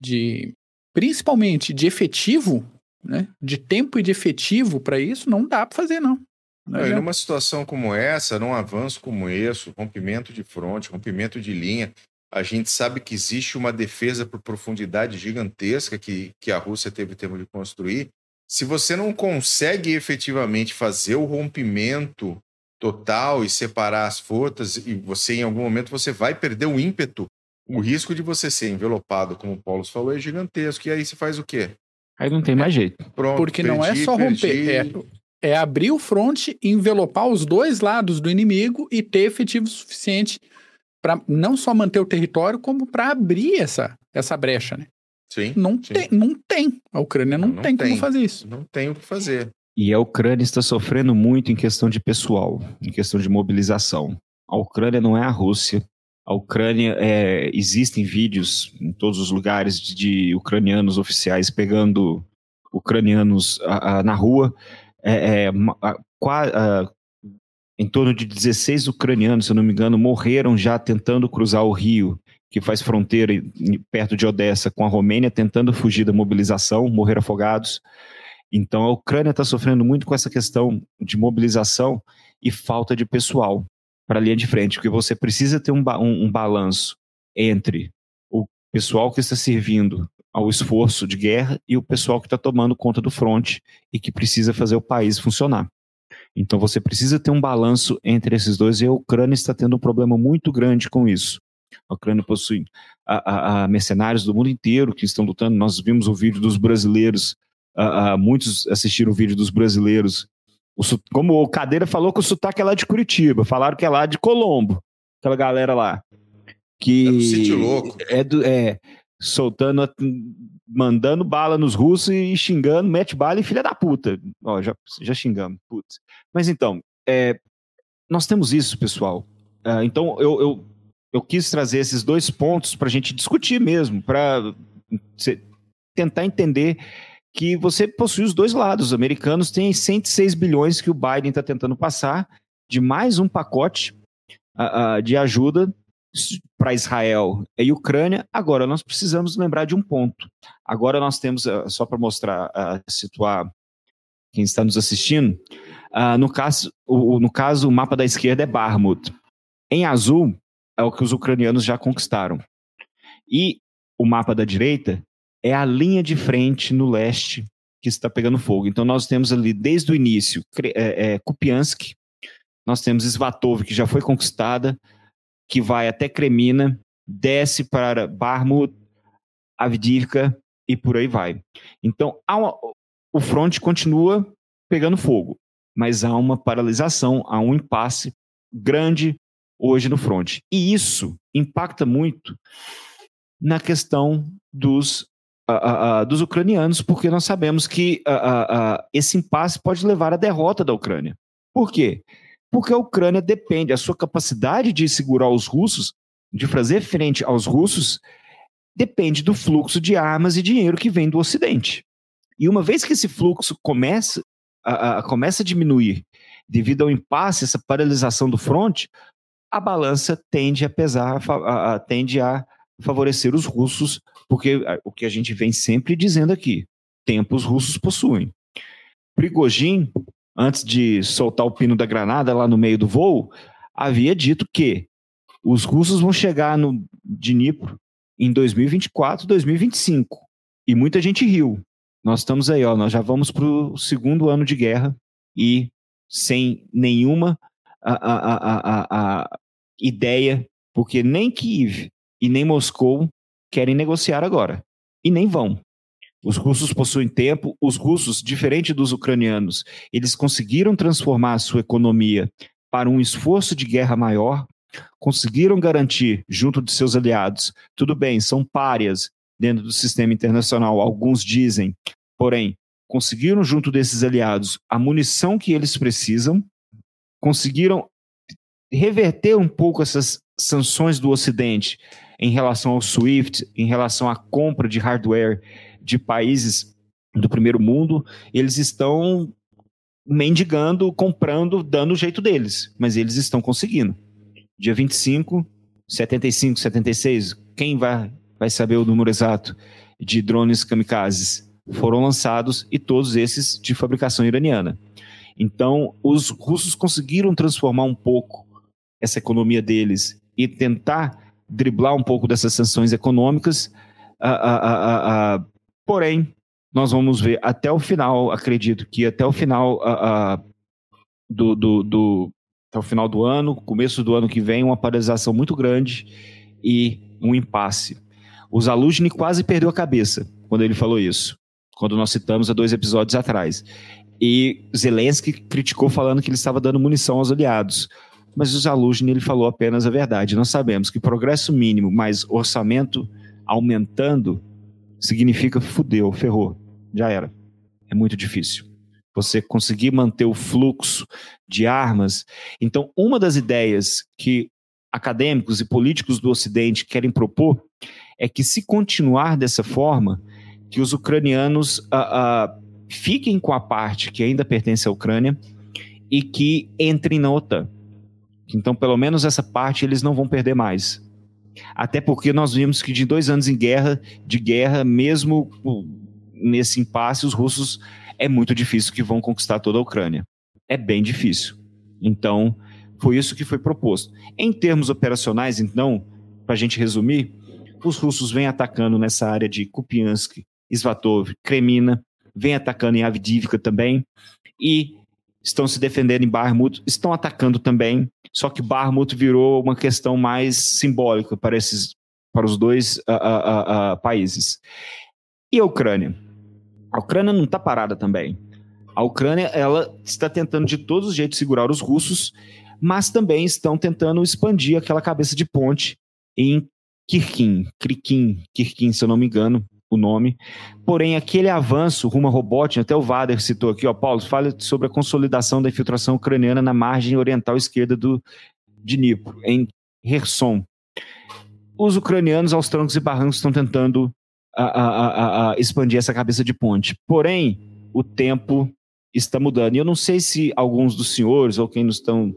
de principalmente de efetivo, né, de tempo e de efetivo para isso, não dá para fazer não. não é, numa situação como essa, num avanço como esse, rompimento de fronte, rompimento de linha, a gente sabe que existe uma defesa por profundidade gigantesca que, que a Rússia teve tempo de construir. Se você não consegue efetivamente fazer o rompimento total e separar as forças, e você em algum momento você vai perder o ímpeto, o risco de você ser envelopado, como o Paulo falou, é gigantesco. E aí você faz o quê? Aí não tem mais jeito. Pronto, Porque perdi, não é só romper, é, é abrir o fronte, envelopar os dois lados do inimigo e ter efetivo suficiente para não só manter o território, como para abrir essa, essa brecha, né? Sim não, sim. Tem, não tem. A Ucrânia não, não tem, tem, como fazer isso. Não tem o que fazer. E a Ucrânia está sofrendo muito em questão de pessoal, em questão de mobilização. A Ucrânia não é a Rússia. A Ucrânia, é, existem vídeos em todos os lugares de, de ucranianos oficiais pegando ucranianos a, a, na rua. É, é, a, em torno de 16 ucranianos, se eu não me engano, morreram já tentando cruzar o rio, que faz fronteira perto de Odessa com a Romênia, tentando fugir da mobilização, morreram afogados. Então a Ucrânia está sofrendo muito com essa questão de mobilização e falta de pessoal para a linha de frente, porque você precisa ter um, um, um balanço entre o pessoal que está servindo ao esforço de guerra e o pessoal que está tomando conta do fronte e que precisa fazer o país funcionar. Então você precisa ter um balanço entre esses dois e a Ucrânia está tendo um problema muito grande com isso. A Ucrânia possui a, a, a mercenários do mundo inteiro que estão lutando. Nós vimos o vídeo dos brasileiros, muitos assistiram o vídeo dos brasileiros. O, como o Cadeira falou que o sotaque é lá de Curitiba, falaram que é lá de Colombo, aquela galera lá. Que é do Sítio Louco. É, do, é soltando, mandando bala nos russos e xingando, mete bala e filha da puta. Ó, já, já xingamos, putz. Mas então, é, nós temos isso, pessoal. Uh, então, eu, eu, eu quis trazer esses dois pontos para a gente discutir mesmo, para tentar entender que você possui os dois lados. Os americanos têm 106 bilhões que o Biden está tentando passar de mais um pacote uh, uh, de ajuda para Israel e Ucrânia. Agora, nós precisamos lembrar de um ponto. Agora nós temos, uh, só para mostrar, situar quem está nos assistindo, no, caso, o, no caso, o mapa da esquerda é Barmut. Em azul é o que os ucranianos já conquistaram. E o mapa da direita é a linha de frente no leste que está pegando fogo. Então nós temos ali desde o início é, é, Kupiansk, nós temos Svatov, que já foi conquistada, que vai até Kremina, desce para Barmut, Avdivka e por aí vai. Então uma, o fronte continua pegando fogo, mas há uma paralisação, há um impasse grande hoje no fronte. E isso impacta muito na questão dos uh, uh, dos ucranianos, porque nós sabemos que uh, esse impasse pode levar à derrota da Ucrânia. Por quê? Porque a Ucrânia depende, a sua capacidade de segurar os russos, de fazer frente aos russos, depende do fluxo de armas e dinheiro que vem do Ocidente. E uma vez que esse fluxo começa, começa a diminuir devido ao impasse, essa paralisação do fronte, a balança tende a pesar, tende a favorecer os russos porque o que a gente vem sempre dizendo aqui, tempos russos possuem. Prigogine, antes de soltar o pino da granada lá no meio do voo, havia dito que os russos vão chegar no Dnipro em 2024, 2025. E muita gente riu. Nós estamos aí, ó, nós já vamos para o segundo ano de guerra e sem nenhuma a, a, a, a, ideia, porque nem Kiev e nem Moscou querem negociar agora. E nem vão. Os russos possuem tempo, os russos, diferente dos ucranianos, eles conseguiram transformar a sua economia para um esforço de guerra maior, conseguiram garantir, junto de seus aliados, tudo bem, são párias dentro do sistema internacional, alguns dizem, porém, conseguiram, junto desses aliados, a munição que eles precisam, conseguiram reverter um pouco essas sanções do Ocidente em relação ao SWIFT, em relação à compra de hardware de países do primeiro mundo, eles estão mendigando, comprando, dando o jeito deles, mas eles estão conseguindo. Dia 25, 75, 76, quem vai, vai saber o número exato de drones kamikazes? Foram lançados e todos esses de fabricação iraniana. Então, os russos conseguiram transformar um pouco essa economia deles e tentar driblar um pouco dessas sanções econômicas. Porém, nós vamos ver até o final, acredito que até o final do, do, do, até o final do ano, começo do ano que vem, uma paralisação muito grande e um impasse. O Zaluzny quase perdeu a cabeça quando ele falou isso, quando nós citamos há dois episódios atrás. E Zelensky criticou falando que ele estava dando munição aos aliados mas o Zaluzny ele falou apenas a verdade. Nós sabemos que progresso mínimo mais orçamento aumentando significa fudeu, ferrou, já era. É muito difícil. Você conseguir manter o fluxo de armas. Então, uma das ideias que acadêmicos e políticos do Ocidente querem propor é que, se continuar dessa forma, que os ucranianos uh, uh, fiquem com a parte que ainda pertence à Ucrânia e que entrem na OTAN. Então, pelo menos essa parte eles não vão perder mais. Até porque nós vimos que de dois anos em guerra, de guerra, mesmo nesse impasse, os russos é muito difícil que vão conquistar toda a Ucrânia. É bem difícil. Então, foi isso que foi proposto. Em termos operacionais, então, para a gente resumir, os russos vêm atacando nessa área de Kupiansk, Svatov, Kremina, vêm atacando em Avdivka também, e estão se defendendo em Barmut, estão atacando também, só que Barmut virou uma questão mais simbólica para, esses, para os dois uh, uh, uh, países. E a Ucrânia? A Ucrânia não está parada também. A Ucrânia ela está tentando de todos os jeitos segurar os russos, mas também estão tentando expandir aquela cabeça de ponte em Kirkin, Krikin, Kirkin, se eu não me engano, o nome. Porém, aquele avanço rumo a Robotin, até o Vader citou aqui, ó, Paulo, fala sobre a consolidação da infiltração ucraniana na margem oriental esquerda do Dnipro, em Kherson. Os ucranianos, aos trancos e barrancos, estão tentando a, a, a, expandir essa cabeça de ponte. Porém, o tempo está mudando. E eu não sei se alguns dos senhores, ou quem nos estão,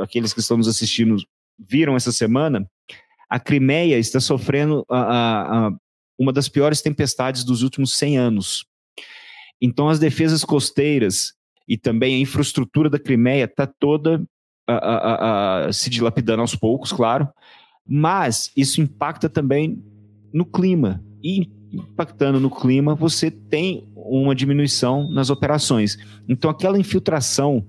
aqueles que estão nos assistindo, viram essa semana, a Crimeia está sofrendo a, uma das piores tempestades dos últimos 100 anos. Então, as defesas costeiras e também a infraestrutura da Crimeia está toda a, a, a, se dilapidando aos poucos, claro, mas isso impacta também no clima. E impactando no clima, você tem uma diminuição nas operações. Então, aquela infiltração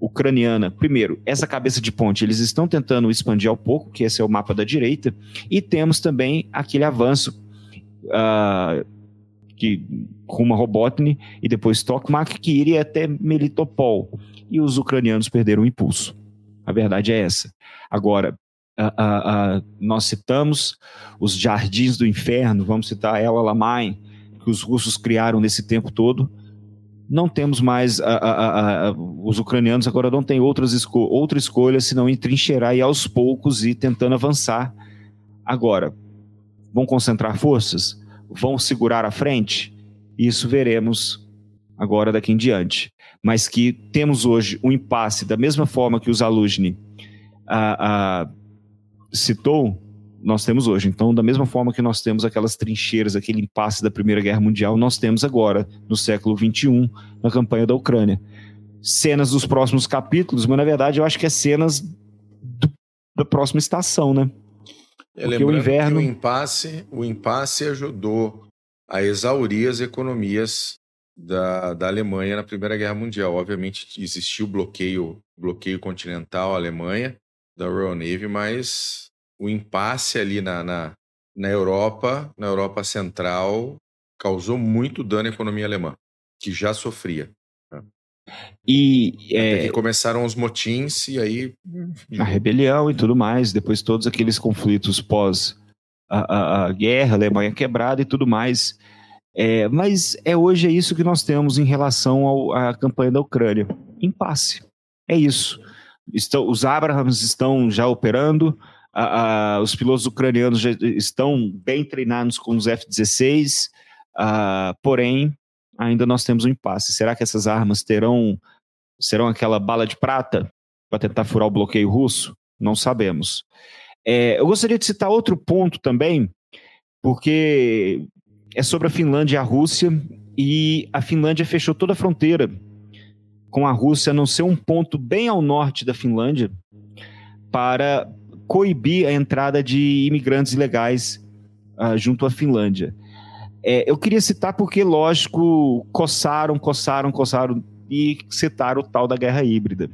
ucraniana, primeiro, essa cabeça de ponte, eles estão tentando expandir ao pouco, que esse é o mapa da direita, e temos também aquele avanço uh, que rumo a Robotny e depois Tokmak, que iria até Melitopol. E os ucranianos perderam o impulso. A verdade é essa. Agora, uh, nós citamos os jardins do inferno, vamos citar Ela Lamai, que os russos criaram nesse tempo todo. Não temos mais. os ucranianos agora não têm outras esco outra escolha senão entrincheirar e aos poucos e tentando avançar. Agora, Vão concentrar forças? Vão segurar a frente? Isso veremos agora daqui em diante. Mas que temos hoje um impasse, da mesma forma que o Zaluzny a, a, citou, nós temos hoje. Então, da mesma forma que nós temos aquelas trincheiras, aquele impasse da Primeira Guerra Mundial, nós temos agora, no século XXI, na campanha da Ucrânia. Cenas dos próximos capítulos, mas na verdade eu acho que é cenas do, da próxima estação, né? É, Porque o inverno. o impasse, o impasse ajudou a exaurir as economias da, da Alemanha na Primeira Guerra Mundial. Obviamente existiu bloqueio, bloqueio continental à Alemanha, da Royal Navy, mas o impasse ali na, na, na Europa, na Europa Central, causou muito dano à economia alemã, que já sofria. E é, começaram os motins e aí a rebelião e tudo mais, depois todos aqueles conflitos pós a, a, a guerra, a Alemanha quebrada e tudo mais. É, mas é hoje é isso que nós temos em relação ao, à campanha da Ucrânia, impasse. É isso. Estão, os Abrahams estão já operando, a, a, os pilotos ucranianos já estão bem treinados com os F-16, porém ainda nós temos um impasse. Será que essas armas terão serão aquela bala de prata para tentar furar o bloqueio russo? Não sabemos. É, eu gostaria de citar outro ponto também, porque é sobre a Finlândia e a Rússia, e a Finlândia fechou toda a fronteira com a Rússia, a não ser um ponto bem ao norte da Finlândia, para coibir a entrada de imigrantes ilegais uh, junto à Finlândia. É, eu queria citar porque, lógico, coçaram, coçaram, coçaram e citaram o tal da guerra híbrida.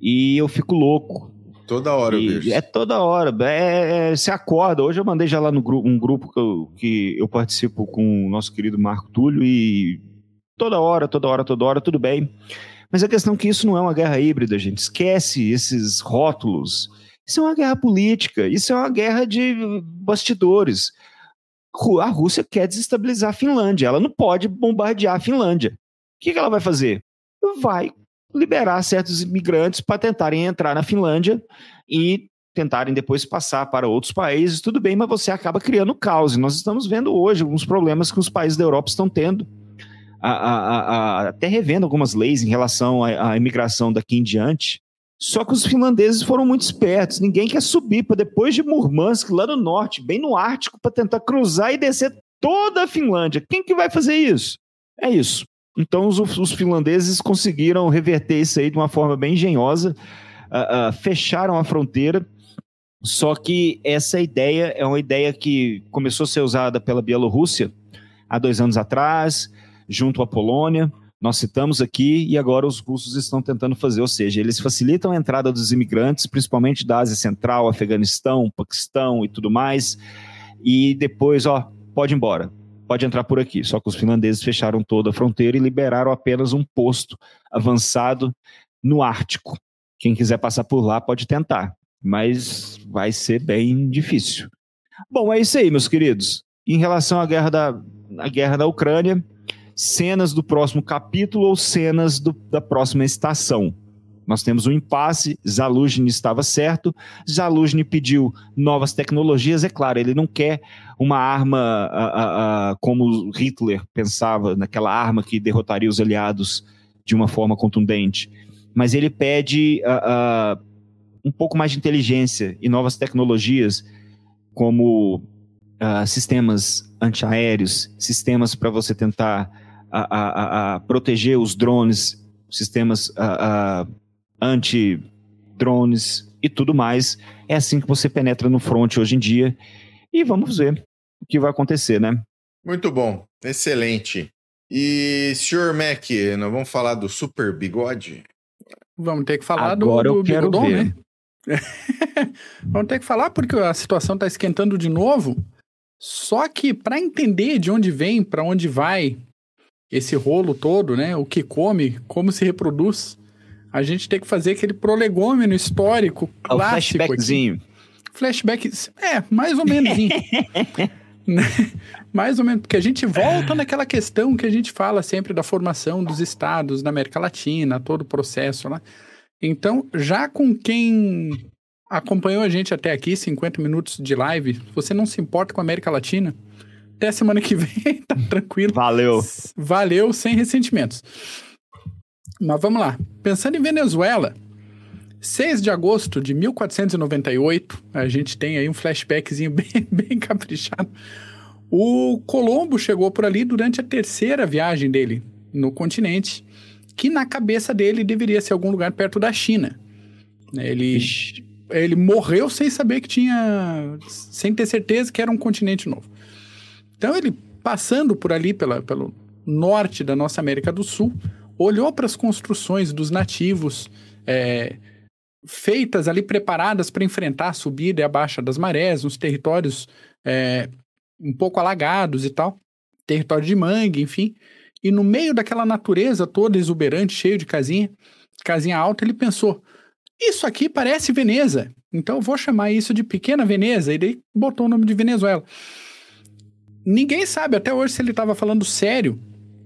E eu fico louco. Toda hora, e, eu vejo. É toda hora. É, é, você acorda. Hoje eu mandei já lá no grupo, um grupo que eu, que eu participo com o nosso querido Marco Túlio e toda hora, toda hora, toda hora, tudo bem. Mas a questão é que isso não é uma guerra híbrida, gente. Esquece esses rótulos. Isso é uma guerra política, isso é uma guerra de bastidores a Rússia quer desestabilizar a Finlândia. Ela não pode bombardear a Finlândia. O que, ela vai fazer? Vai liberar certos imigrantes para tentarem entrar na Finlândia e tentarem depois passar para outros países. Tudo bem, mas você acaba criando caos. E nós estamos vendo hoje alguns problemas que os países da Europa estão tendo. A, a, a, até revendo algumas leis em relação à imigração daqui em diante. Só que os finlandeses foram muito espertos. Ninguém quer subir para depois de Murmansk, lá no norte, bem no Ártico, para tentar cruzar e descer toda a Finlândia. Quem que vai fazer isso? É isso. Então os, os finlandeses conseguiram reverter isso aí de uma forma bem engenhosa, uh, uh, fecharam a fronteira. Só que essa ideia é uma ideia que começou a ser usada pela Bielorrússia há dois anos atrás, junto à Polônia. Nós citamos aqui e agora os russos estão tentando fazer, ou seja, eles facilitam a entrada dos imigrantes, principalmente da Ásia Central, Afeganistão, Paquistão e tudo mais, e depois, ó, pode ir embora, pode entrar por aqui. Só que os finlandeses fecharam toda a fronteira e liberaram apenas um posto avançado no Ártico. Quem quiser passar por lá pode tentar, mas vai ser bem difícil. Bom, é isso aí, meus queridos. Em relação à guerra da, à guerra da Ucrânia, cenas do próximo capítulo ou cenas do, da próxima estação. Nós temos um impasse, Zaluzhny estava certo, Zaluzhny pediu novas tecnologias, é claro, ele não quer uma arma a, a, a, como Hitler pensava, naquela arma que derrotaria os aliados de uma forma contundente, mas ele pede um pouco mais de inteligência e novas tecnologias, como sistemas antiaéreos, sistemas para você tentar a, a, proteger os drones, sistemas anti-drones e tudo mais. É assim que você penetra no front hoje em dia. E vamos ver o que vai acontecer, né? Muito bom, excelente. E, senhor Mac, nós vamos falar do Super Bigode? Vamos ter que falar Agora do, do eu quero Bigodon, ver. né? vamos ter que falar porque a situação está esquentando de novo. Só que para entender de onde vem, para onde vai esse rolo todo, né? O que come, como se reproduz, a gente tem que fazer aquele prolegômeno histórico É o clássico. flashbackzinho. Aqui. Flashback, é, mais ou menos. Né? mais ou menos, porque a gente volta naquela questão que a gente fala sempre da formação dos estados na América Latina, todo o processo lá. Então, já com quem acompanhou a gente até aqui, 50 minutos de live, você não se importa com a América Latina, até semana que vem, tá tranquilo. Valeu. Valeu, sem ressentimentos. Mas vamos lá. Pensando em Venezuela, 6 de agosto de 1498, a gente tem aí um flashbackzinho bem, bem caprichado. O Colombo chegou por ali durante a terceira viagem dele no continente, que na cabeça dele deveria ser algum lugar perto da China. Ele, Ixi. ele morreu sem saber que tinha. sem ter certeza que era um continente novo. Então ele, passando por ali pela, pelo norte da nossa América do Sul, olhou para as construções dos nativos, é, feitas ali, preparadas para enfrentar a subida e a baixa das marés, nos territórios é, um pouco alagados e tal, território de mangue, enfim. E no meio daquela natureza toda exuberante, cheio de casinha, casinha alta, ele pensou: isso aqui parece Veneza, então eu vou chamar isso de Pequena Veneza, e daí botou o nome de Venezuela. Ninguém sabe até hoje se ele estava falando sério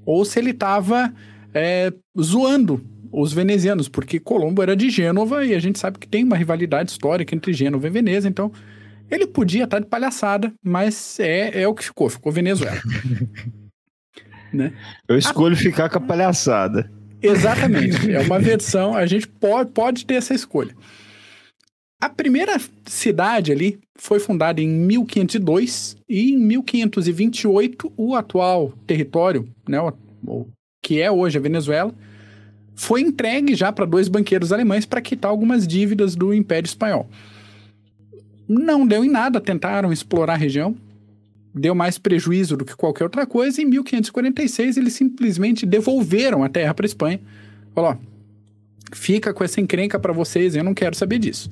ou se ele estava é, zoando os venezianos, porque Colombo era de Gênova e a gente sabe que tem uma rivalidade histórica entre Gênova e Veneza, então ele podia estar de palhaçada, mas é, é o que ficou, ficou Venezuela. né? Eu escolho ficar com a palhaçada. Exatamente, é uma versão, a gente pode, pode ter essa escolha. A primeira cidade ali foi fundada em 1502 e em 1528 o atual território, né, o, o que é hoje a Venezuela, foi entregue já para dois banqueiros alemães para quitar algumas dívidas do Império Espanhol. Não deu em nada, tentaram explorar a região, deu mais prejuízo do que qualquer outra coisa. Em 1546 eles simplesmente devolveram a terra para a Espanha. Falou, ó, fica com essa encrenca para vocês, eu não quero saber disso.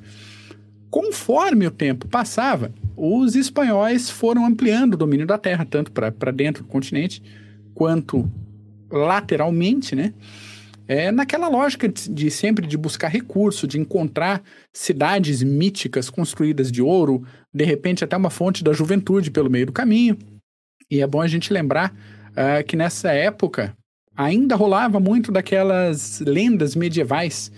Conforme o tempo passava, os espanhóis foram ampliando o domínio da terra, tanto para dentro do continente quanto lateralmente, né? É naquela lógica de, de, sempre de buscar recurso, de encontrar cidades míticas construídas de ouro, de repente até uma fonte da juventude pelo meio do caminho. E é bom a gente lembrar uh, que nessa época ainda rolava muito daquelas lendas medievais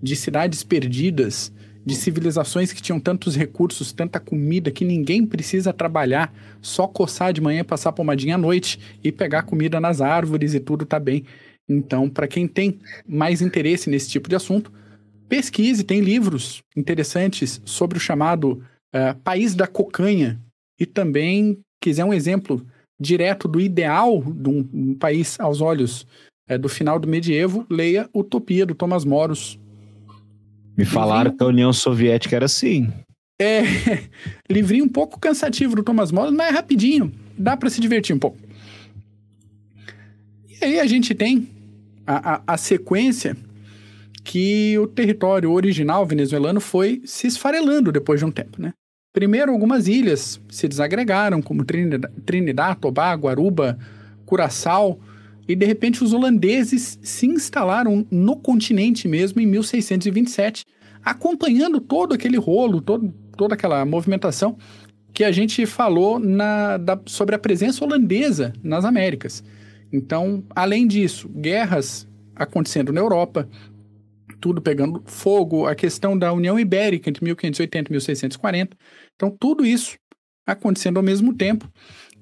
de cidades perdidas, de civilizações que tinham tantos recursos, tanta comida que ninguém precisa trabalhar, só coçar de manhã, passar pomadinha à noite e pegar comida nas árvores e tudo tá bem. Então, para quem tem mais interesse nesse tipo de assunto, pesquise, tem livros interessantes sobre o chamado uh, País da Cocanha e também quiser um exemplo direto do ideal de um, um país aos olhos uh, do final do medievo, leia Utopia do Thomas Moros. Me falaram livrinho... que a União Soviética era assim. É, livrinho um pouco cansativo do Thomas Moros, mas é rapidinho, dá para se divertir um pouco. E aí a gente tem a, a, a sequência que o território original venezuelano foi se esfarelando depois de um tempo, né? Primeiro, algumas ilhas se desagregaram, como Trinidad, Trinidad Tobago, Aruba, Curaçao, e de repente os holandeses se instalaram no continente mesmo em 1627, acompanhando todo aquele rolo, todo, toda aquela movimentação que a gente falou na, da, sobre a presença holandesa nas Américas. Então, além disso, guerras acontecendo na Europa, tudo pegando fogo, a questão da União Ibérica entre 1580 e 1640. Então, tudo isso acontecendo ao mesmo tempo.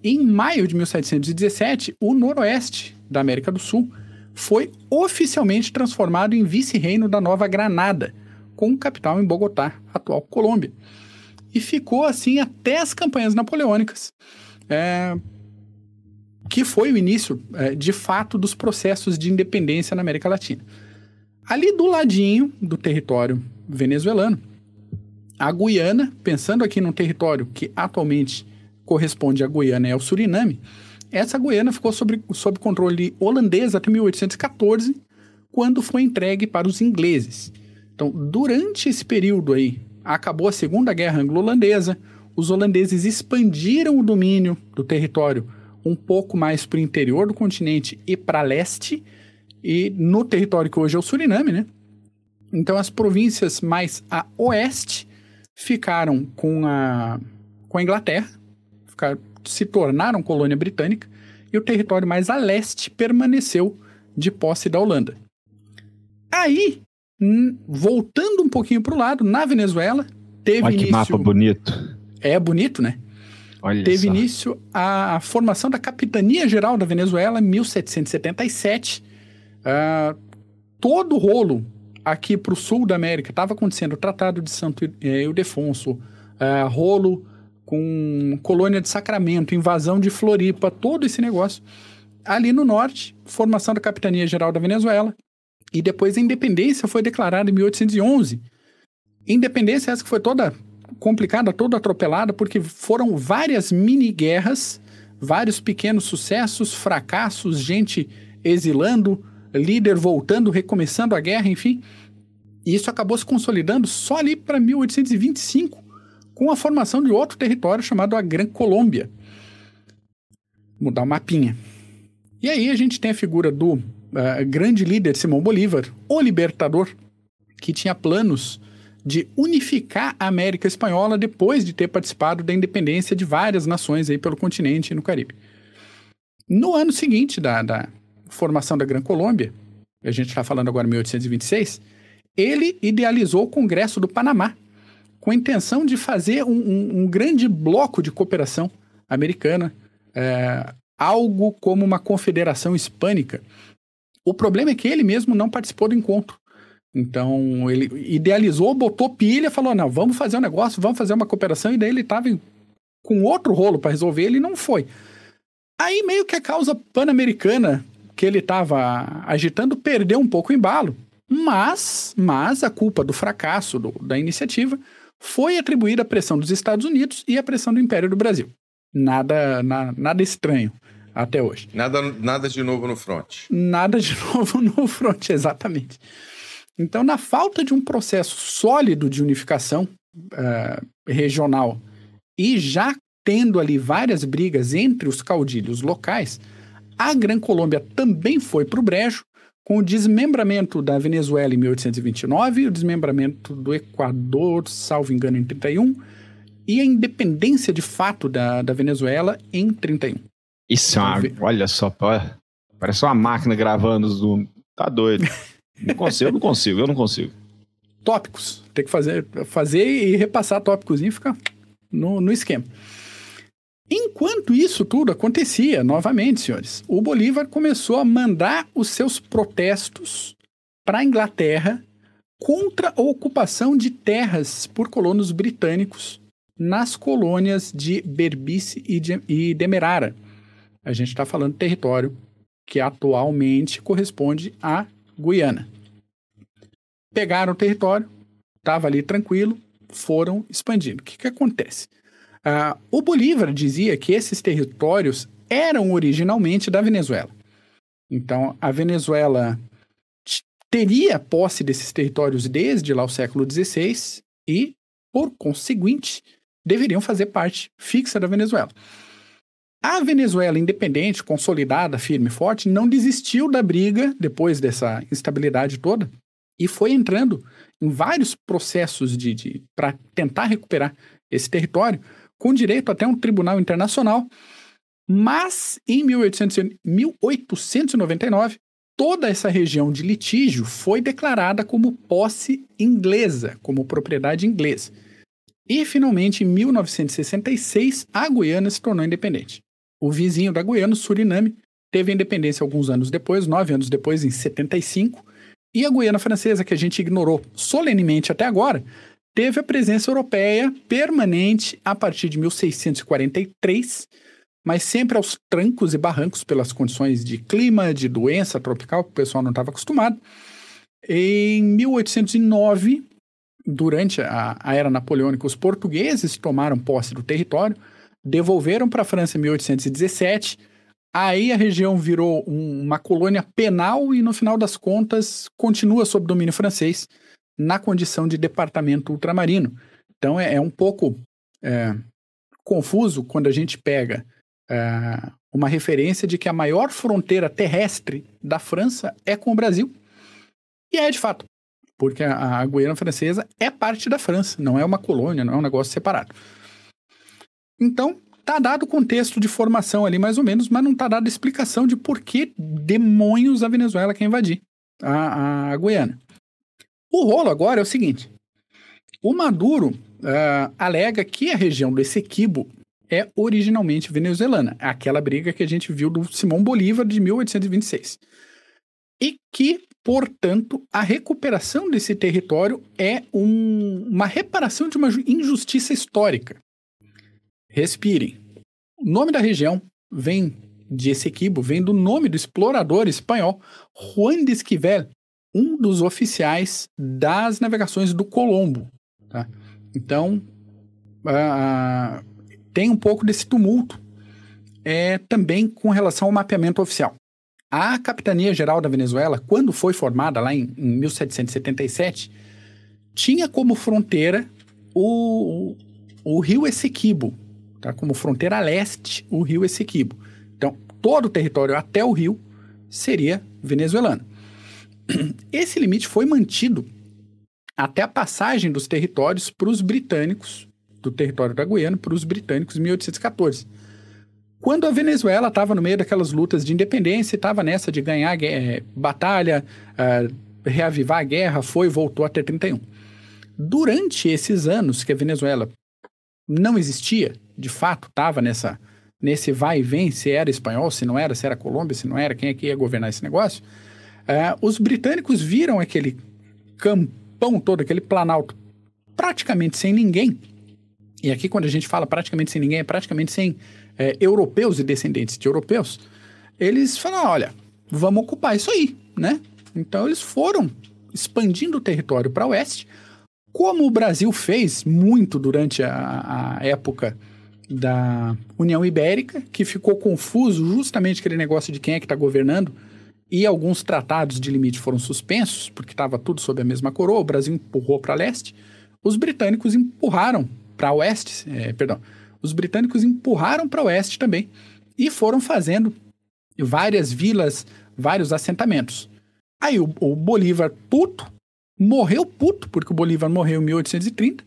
Em maio de 1717, o noroeste da América do Sul foi oficialmente transformado em vice-reino da Nova Granada, com capital em Bogotá, atual Colômbia. E ficou assim até as campanhas napoleônicas, é, que foi o início, é, de fato, dos processos de independência na América Latina. Ali do ladinho do território venezuelano, a Guiana, pensando aqui num território que atualmente corresponde à Guiana e ao Suriname, essa Guiana ficou sob, sob controle holandês até 1814, quando foi entregue para os ingleses. Então, durante esse período aí, acabou a Segunda Guerra Anglo-Holandesa, os holandeses expandiram o domínio do território um pouco mais para o interior do continente e para leste, e no território que hoje é o Suriname, né? Então as províncias mais a oeste ficaram com a, com a Inglaterra, ficaram, se tornaram colônia britânica, e o território mais a leste permaneceu de posse da Holanda. Aí, voltando um pouquinho para o lado, na Venezuela, teve Olha início... que mapa bonito. É bonito, né? Olha teve só. início a formação da Capitania Geral da Venezuela em 1777, Uh, todo o rolo aqui para o sul da América estava acontecendo. O Tratado de Santo eh, Ildefonso, uh, rolo com colônia de Sacramento, invasão de Floripa, todo esse negócio. Ali no norte, formação da Capitania Geral da Venezuela. E depois a independência foi declarada em 1811. Independência essa que foi toda complicada, toda atropelada, porque foram várias mini-guerras, vários pequenos sucessos, fracassos, gente exilando, líder voltando, recomeçando a guerra, enfim. E isso acabou se consolidando só ali para 1825, com a formação de outro território chamado a Gran Colômbia. Mudar o mapinha. E aí a gente tem a figura do uh, grande líder Simão Bolívar, o libertador, que tinha planos de unificar a América Espanhola depois de ter participado da independência de várias nações aí pelo continente e no Caribe. No ano seguinte da, da formação da Gran Colômbia, a gente está falando agora em 1826, ele idealizou o Congresso do Panamá, com a intenção de fazer um, um, um grande bloco de cooperação americana, é, algo como uma confederação hispânica. O problema é que ele mesmo não participou do encontro. Então, ele idealizou, botou pilha, falou: não, vamos fazer um negócio, vamos fazer uma cooperação, e daí ele estava com outro rolo para resolver, ele não foi. Aí, meio que a causa pan-americana que ele estava agitando perdeu um pouco o embalo, mas, mas a culpa do fracasso do, da iniciativa foi atribuída à pressão dos Estados Unidos e à pressão do Império do Brasil. Nada, na, nada estranho até hoje. Nada, nada de novo no front. Nada de novo no front, exatamente. Então, na falta de um processo sólido de unificação uh, regional e já tendo ali várias brigas entre os caudilhos locais, a Gran Colômbia também foi para o brejo, com o desmembramento da Venezuela em 1829, o desmembramento do Equador, salvo engano, em 31, e a independência de fato da, da Venezuela em 31. Isso é uma, olha só, parece uma máquina gravando Zoom. Tá doido. Não consigo, eu não consigo, eu não consigo. Tópicos. Tem que fazer, fazer e repassar tópicos e ficar no, no esquema. Enquanto isso tudo acontecia, novamente, senhores, o Bolívar começou a mandar os seus protestos para a Inglaterra contra a ocupação de terras por colonos britânicos nas colônias de Berbice e, de, Demerara. A gente está falando de território que atualmente corresponde à Guiana. Pegaram o território, estava ali tranquilo, foram expandindo. O que, que acontece? Uh, o Bolívar dizia que esses territórios eram originalmente da Venezuela. Então, a Venezuela teria posse desses territórios desde lá o século XVI e, por conseguinte, deveriam fazer parte fixa da Venezuela. A Venezuela independente, consolidada, firme e forte, não desistiu da briga depois dessa instabilidade toda e foi entrando em vários processos de, de para tentar recuperar esse território, com direito até um tribunal internacional. Mas em 1800, 1899, toda essa região de litígio foi declarada como posse inglesa, como propriedade inglesa. E finalmente, em 1966, a Guiana se tornou independente. O vizinho da Guiana, o Suriname, teve independência alguns anos depois, nove anos depois, em 75, e a Guiana Francesa, que a gente ignorou solenemente até agora, teve a presença europeia permanente a partir de 1643, mas sempre aos trancos e barrancos pelas condições de clima, de doença tropical, que o pessoal não estava acostumado. Em 1809, durante a, a era napoleônica, os portugueses tomaram posse do território, devolveram para a França em 1817. Aí a região virou um, uma colônia penal e, no final das contas, continua sob domínio francês na condição de departamento ultramarino. Então é, é um pouco é, confuso quando a gente pega é, uma referência de que a maior fronteira terrestre da França é com o Brasil. E é de fato, porque a, a Guiana Francesa é parte da França, não é uma colônia, não é um negócio separado. Então, tá dado o contexto de formação ali, mais ou menos, mas não tá dada explicação de por que demônios a Venezuela quer invadir a, a Guiana. O rolo agora é o seguinte: o Maduro uh, alega que a região do Essequibo é originalmente venezuelana, aquela briga que a gente viu do Simão Bolívar de 1826. E que, portanto, a recuperação desse território é um, uma reparação de uma injustiça histórica. Respirem. O nome da região vem de Essequibo, vem do nome do explorador espanhol Juan de Esquivel, um dos oficiais das navegações do Colombo. Tá? Então, uh, tem um pouco desse tumulto é, também com relação ao mapeamento oficial. A Capitania Geral da Venezuela, quando foi formada lá em, em 1777, tinha como fronteira o, o rio Essequibo, tá? como fronteira leste, o rio Essequibo. Então, todo o território até o rio seria venezuelano. Esse limite foi mantido até a passagem dos territórios para os britânicos, do território da Guiana, para os britânicos em 1814. Quando a Venezuela estava no meio daquelas lutas de independência, estava nessa de ganhar é, batalha, uh, reavivar a guerra, foi e voltou até 31. Durante esses anos que a Venezuela não existia, de fato estava nessa nesse vai e vem, se era espanhol, se não era, se era Colômbia, se não era, quem é que ia governar esse negócio, uh, os britânicos viram aquele campão todo, aquele planalto, praticamente sem ninguém. E aqui, quando a gente fala praticamente sem ninguém, é praticamente sem é, europeus e descendentes de europeus. Eles falaram: olha, vamos ocupar isso aí, né? Então, eles foram expandindo o território para oeste, como o Brasil fez muito durante a, a época da União Ibérica, que ficou confuso justamente aquele negócio de quem é que está governando, e alguns tratados de limite foram suspensos, porque estava tudo sob a mesma coroa, o Brasil empurrou para leste, os britânicos empurraram para oeste, é, perdão, os britânicos empurraram para oeste também e foram fazendo várias vilas, vários assentamentos. Aí o, o Bolívar puto morreu puto, porque o Bolívar morreu em 1830,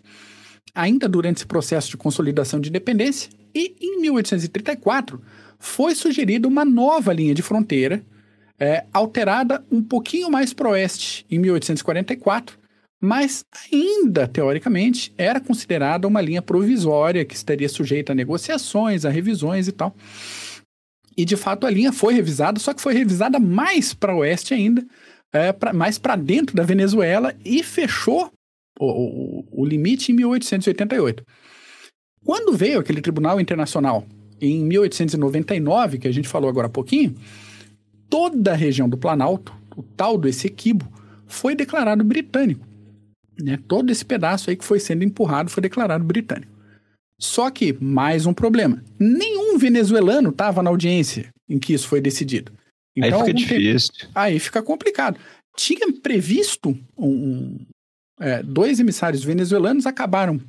ainda durante esse processo de consolidação de independência, e em 1834 foi sugerida uma nova linha de fronteira, é, alterada um pouquinho mais para oeste em 1844, mas ainda, teoricamente, era considerada uma linha provisória que estaria sujeita a negociações, a revisões e tal. E de fato a linha foi revisada, só que foi revisada mais para oeste ainda, é, pra, mais para dentro da Venezuela e fechou o, o, o limite em 1888. Quando veio aquele Tribunal Internacional em 1899, que a gente falou agora há pouquinho, toda a região do Planalto, o tal do Essequibo, foi declarado britânico. Né? Todo esse pedaço aí que foi sendo empurrado foi declarado britânico. Só que, mais um problema: nenhum venezuelano estava na audiência em que isso foi decidido. Então, aí fica difícil. Tempo, aí fica complicado. tinha previsto um, um é, dois emissários venezuelanos acabaram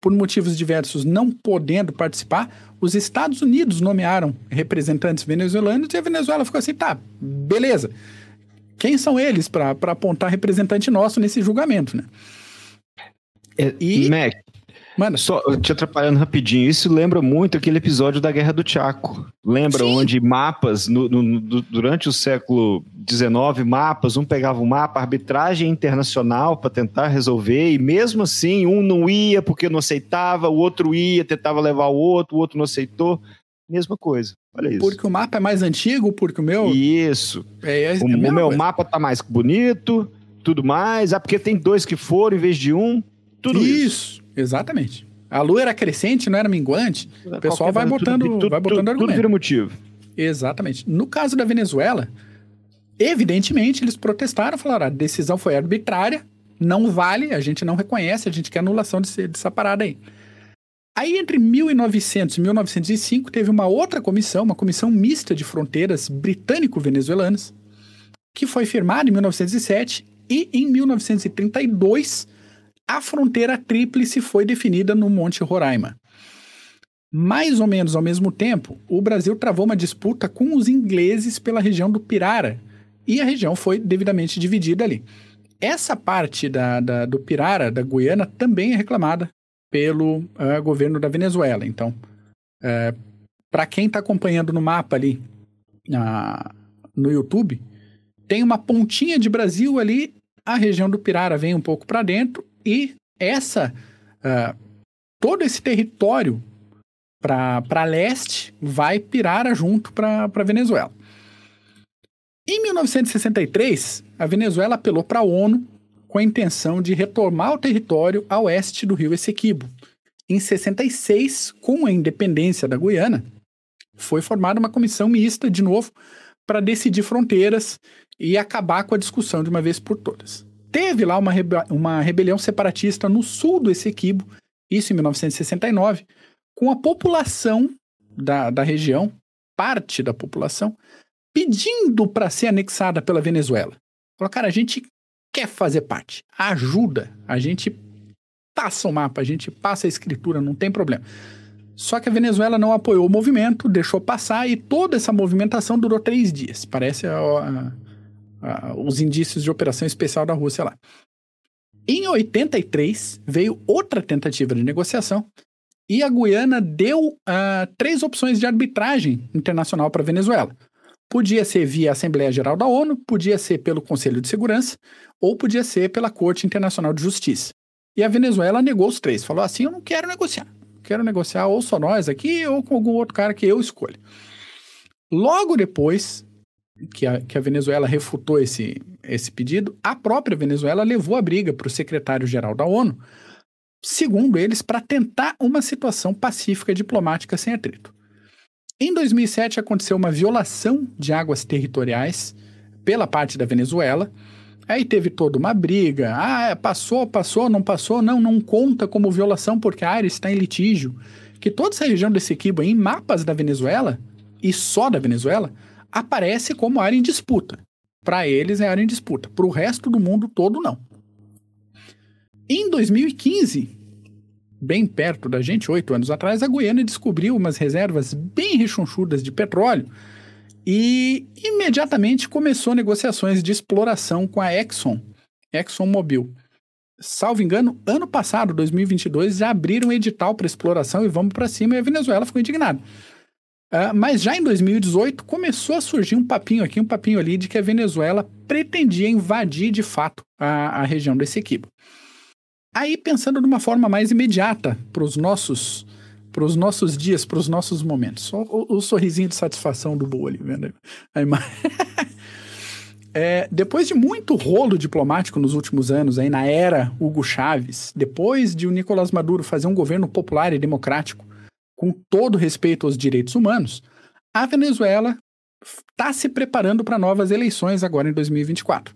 por motivos diversos não podendo participar. Os Estados Unidos nomearam representantes venezuelanos e a Venezuela ficou assim, tá, beleza. Quem são eles para apontar representante nosso nesse julgamento, né? É, e, Mac, Mano, só te atrapalhando rapidinho, isso lembra muito aquele episódio da Guerra do Chaco. Lembra Sim. onde mapas, no, no, durante o século XIX, mapas, um pegava um mapa, arbitragem internacional para tentar resolver, e mesmo assim, um não ia porque não aceitava, o outro ia, tentava levar o outro, o outro não aceitou. Mesma coisa. Olha isso. Porque o mapa é mais antigo, porque o meu. Isso. É, é, é o, o meu mapa tá mais bonito, tudo mais. Ah, porque tem dois que foram em vez de um. Tudo isso. isso. Exatamente. A lua era crescente, não era minguante. O pessoal vai botando, tudo, vai botando tudo, argumento. Tudo vira motivo. Exatamente. No caso da Venezuela, evidentemente eles protestaram, falaram: a decisão foi arbitrária, não vale, a gente não reconhece, a gente quer anulação desse, dessa parada aí. Aí, entre 1900 e 1905, teve uma outra comissão, uma comissão mista de fronteiras britânico-venezuelanas, que foi firmada em 1907 e em 1932 a fronteira tríplice foi definida no Monte Roraima. Mais ou menos ao mesmo tempo, o Brasil travou uma disputa com os ingleses pela região do Pirara, e a região foi devidamente dividida ali. Essa parte da, da do Pirara, da Guiana, também é reclamada pelo uh, governo da Venezuela. Então, uh, eh, para quem está acompanhando no mapa ali uh, no YouTube, tem uma pontinha de Brasil ali, a região do Pirara vem um pouco para dentro e essa uh, todo esse território para leste vai pirar junto para Venezuela. Em 1963, a Venezuela apelou para a ONU com a intenção de retomar o território a oeste do rio Essequibo. Em 66, com a independência da Guiana, foi formada uma comissão mista, de novo, para decidir fronteiras e acabar com a discussão de uma vez por todas. Teve lá uma, rebe uma rebelião separatista no sul do Essequibo, isso em 1969, com a população da, da região, parte da população, pedindo para ser anexada pela Venezuela. Falou, cara, a gente quer fazer parte, ajuda, a gente passa o mapa, a gente passa a escritura, não tem problema. Só que a Venezuela não apoiou o movimento, deixou passar e toda essa movimentação durou três dias. Parece a, a, os indícios de operação especial da Rússia lá. Em 83, veio outra tentativa de negociação e a Guiana deu uh, três opções de arbitragem internacional para a Venezuela. Podia ser via Assembleia Geral da ONU, podia ser pelo Conselho de Segurança ou podia ser pela Corte Internacional de Justiça. E a Venezuela negou os três, falou assim: eu não quero negociar. Quero negociar ou só nós aqui ou com algum outro cara que eu escolho. Logo depois, que a, que a Venezuela refutou esse, esse pedido, a própria Venezuela levou a briga para o secretário-geral da ONU, segundo eles, para tentar uma situação pacífica diplomática sem atrito. Em 2007 aconteceu uma violação de águas territoriais pela parte da Venezuela. Aí teve toda uma briga. Ah, é, passou, passou, não passou. Não, não conta como violação porque a área está em litígio. Que toda essa região desse Equibo, em mapas da Venezuela, e só da Venezuela, aparece como área em disputa. Para eles é área em disputa, para o resto do mundo todo não. Em 2015, bem perto da gente, oito anos atrás, a Guiana descobriu umas reservas bem rechonchudas de petróleo e imediatamente começou negociações de exploração com a Exxon, ExxonMobil. Salvo engano, ano passado, 2022, já abriram edital para exploração e vamos para cima e a Venezuela ficou indignada. Uh, mas já em 2018 começou a surgir um papinho aqui, um papinho ali, de que a Venezuela pretendia invadir de fato a, a região desse equipe. Aí, pensando de uma forma mais imediata para os nossos para os nossos dias, para os nossos momentos. Só o, o, sorrisinho de satisfação do Boa ali, vendo? Aí, é, depois de muito rolo diplomático nos últimos anos, aí na era Hugo Chávez, depois de o Nicolás Maduro fazer um governo popular e democrático, com todo respeito aos direitos humanos, a Venezuela está se preparando para novas eleições agora em 2024.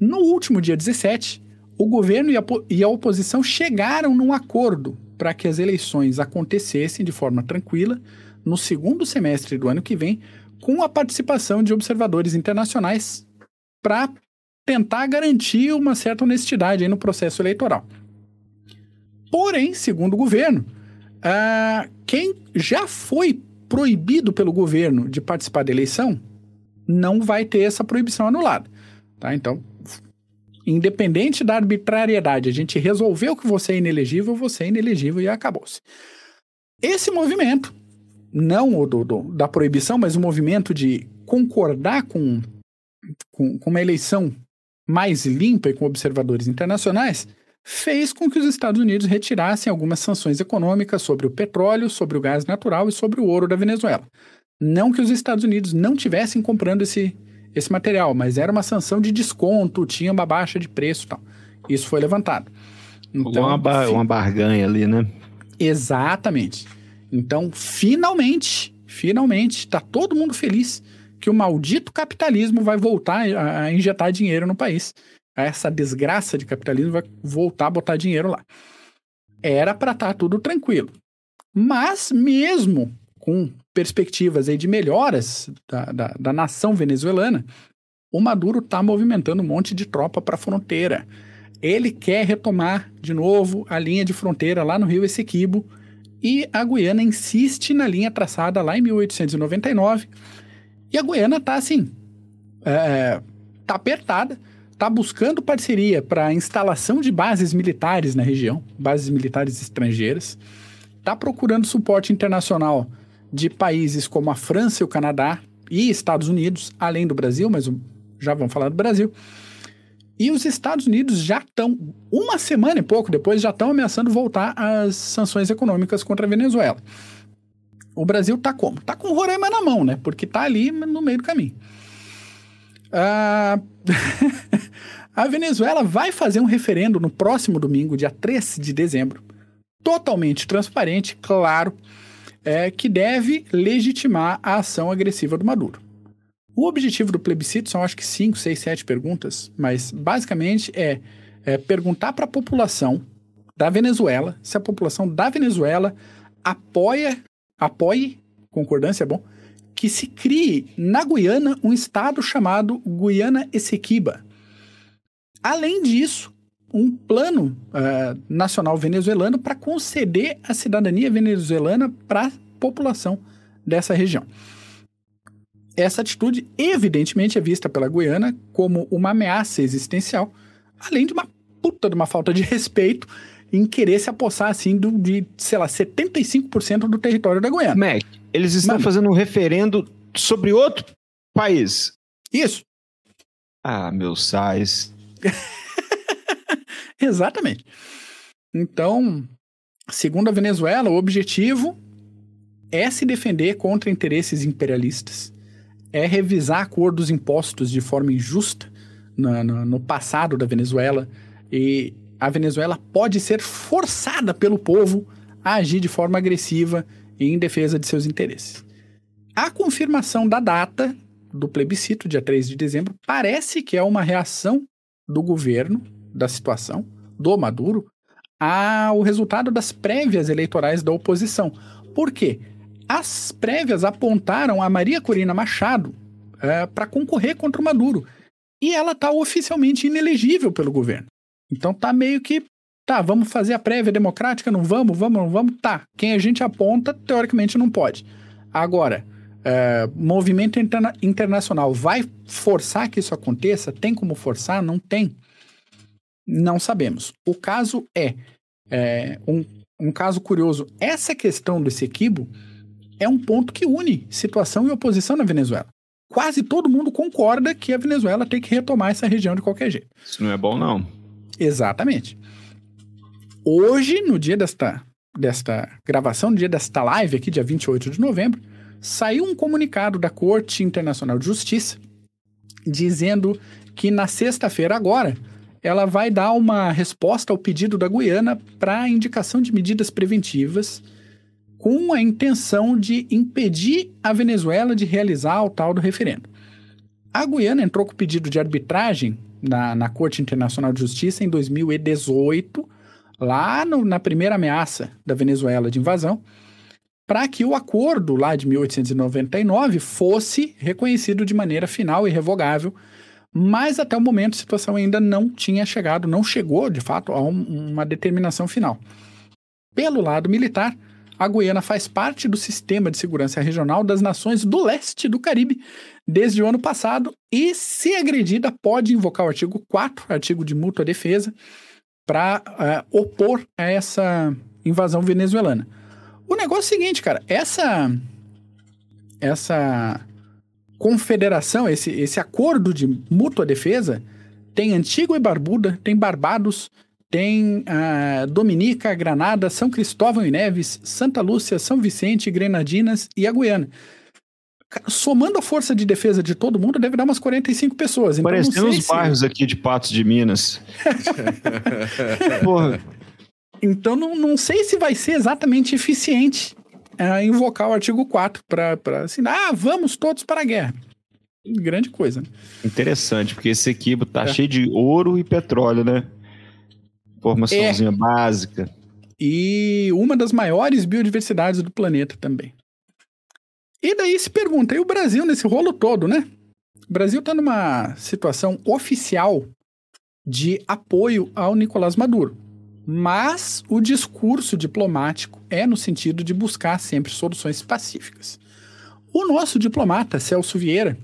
No último dia 17, o governo e a, e a oposição chegaram num acordo para que as eleições acontecessem de forma tranquila no segundo semestre do ano que vem, com a participação de observadores internacionais para tentar garantir uma certa honestidade no processo eleitoral. Porém, segundo o governo, uh, quem já foi proibido pelo governo de participar da eleição não vai ter essa proibição anulada. Tá? Então, independente da arbitrariedade, a gente resolveu que você é inelegível, você é inelegível e acabou-se. Esse movimento, não o do, do, da proibição, mas o movimento de concordar com, com, com uma eleição mais limpa e com observadores internacionais, fez com que os Estados Unidos retirassem algumas sanções econômicas sobre o petróleo, sobre o gás natural e sobre o ouro da Venezuela. Não que os Estados Unidos não tivessem comprando esse, esse material, mas era uma sanção de desconto, tinha uma baixa de preço e tal. Isso foi levantado. Então, uma, bar uma barganha ali, né? Exatamente. Então, finalmente, finalmente, está todo mundo feliz que o maldito capitalismo vai voltar a injetar dinheiro no país essa desgraça de capitalismo vai voltar a botar dinheiro lá. Era para estar tá tudo tranquilo. Mas mesmo com perspectivas aí de melhoras da, da, da nação venezuelana, o Maduro está movimentando um monte de tropa para a fronteira. Ele quer retomar de novo a linha de fronteira lá no rio Essequibo e a Guiana insiste na linha traçada lá em 1899. E a Guiana está assim, é, tá apertada está buscando parceria para instalação de bases militares na região, bases militares estrangeiras, está procurando suporte internacional de países como a França e o Canadá e Estados Unidos, além do Brasil, mas já vamos falar do Brasil. E os Estados Unidos já estão, uma semana e pouco depois, já estão ameaçando voltar às sanções econômicas contra a Venezuela. O Brasil está como? Está com o Roraima na mão, né? Porque está ali no meio do caminho. Ah, a Venezuela vai fazer um referendo no próximo domingo, dia 3 de dezembro, totalmente transparente, claro, é, que deve legitimar a ação agressiva do Maduro. O objetivo do plebiscito são, acho que, 5, 6, 7 perguntas, mas basicamente é, é perguntar para a população da Venezuela se a população da Venezuela apoia, apoie, concordância é bom, que se crie na Guiana um estado chamado Guiana Essequiba. Além disso, um plano uh, nacional venezuelano para conceder a cidadania venezuelana para a população dessa região. Essa atitude, evidentemente, é vista pela Guiana como uma ameaça existencial, além de uma puta de uma falta de respeito em querer se apossar, assim, do, de, sei lá, 75% do território da Guiana. Mac, eles estão Mano, fazendo um referendo sobre outro país. Isso. Ah, meu sais. Exatamente. Então, segundo a Venezuela, o objetivo é se defender contra interesses imperialistas, é revisar a cor dos impostos de forma injusta no, no, no passado da Venezuela e a Venezuela pode ser forçada pelo povo a agir de forma agressiva e em defesa de seus interesses. A confirmação da data do plebiscito, dia 3 de dezembro, parece que é uma reação do governo, da situação, do Maduro, ao resultado das prévias eleitorais da oposição. Por quê? As prévias apontaram a Maria Corina Machado é, para concorrer contra o Maduro. E ela está oficialmente inelegível pelo governo. Então tá meio que, tá, vamos fazer a prévia democrática, não vamos, vamos, não vamos, tá. Quem a gente aponta, teoricamente não pode. Agora, é, movimento interna internacional vai forçar que isso aconteça? Tem como forçar? Não tem. Não sabemos. O caso é, é um, um caso curioso. Essa questão desse equibo é um ponto que une situação e oposição na Venezuela. Quase todo mundo concorda que a Venezuela tem que retomar essa região de qualquer jeito. Isso não é bom, não. Exatamente. Hoje, no dia desta, desta gravação, no dia desta live aqui, dia 28 de novembro, saiu um comunicado da Corte Internacional de Justiça dizendo que na sexta-feira agora ela vai dar uma resposta ao pedido da Guiana para a indicação de medidas preventivas com a intenção de impedir a Venezuela de realizar o tal do referendo. A Guiana entrou com pedido de arbitragem na, na Corte Internacional de Justiça em 2018, lá no, na primeira ameaça da Venezuela de invasão, para que o acordo lá de 1899 fosse reconhecido de maneira final e revogável, mas até o momento a situação ainda não tinha chegado, não chegou de fato a um, uma determinação final. Pelo lado militar, a Guiana faz parte do sistema de segurança regional das nações do leste do Caribe desde o ano passado e, se agredida, pode invocar o artigo 4, artigo de mútua defesa, para uh, eh, opor a essa invasão venezuelana. O negócio é o seguinte, cara, essa essa confederação, esse, esse acordo de mútua defesa, tem Antigua e Barbuda, tem Barbados, tem uh, Dominica, Granada, São Cristóvão e Neves, Santa Lúcia, São Vicente, Grenadinas e a Guiana. Somando a força de defesa de todo mundo, deve dar umas 45 pessoas. Então, Parecendo os se... bairros aqui de Patos de Minas. Porra. Então, não, não sei se vai ser exatamente eficiente uh, invocar o artigo 4 para assim, ah, vamos todos para a guerra. Grande coisa. Interessante, porque esse equipo tá é. cheio de ouro e petróleo, né? Formaçãozinha é. básica. E uma das maiores biodiversidades do planeta também. E daí se pergunta, e o Brasil nesse rolo todo, né? O Brasil está numa situação oficial de apoio ao Nicolás Maduro. Mas o discurso diplomático é no sentido de buscar sempre soluções pacíficas. O nosso diplomata, Celso Vieira,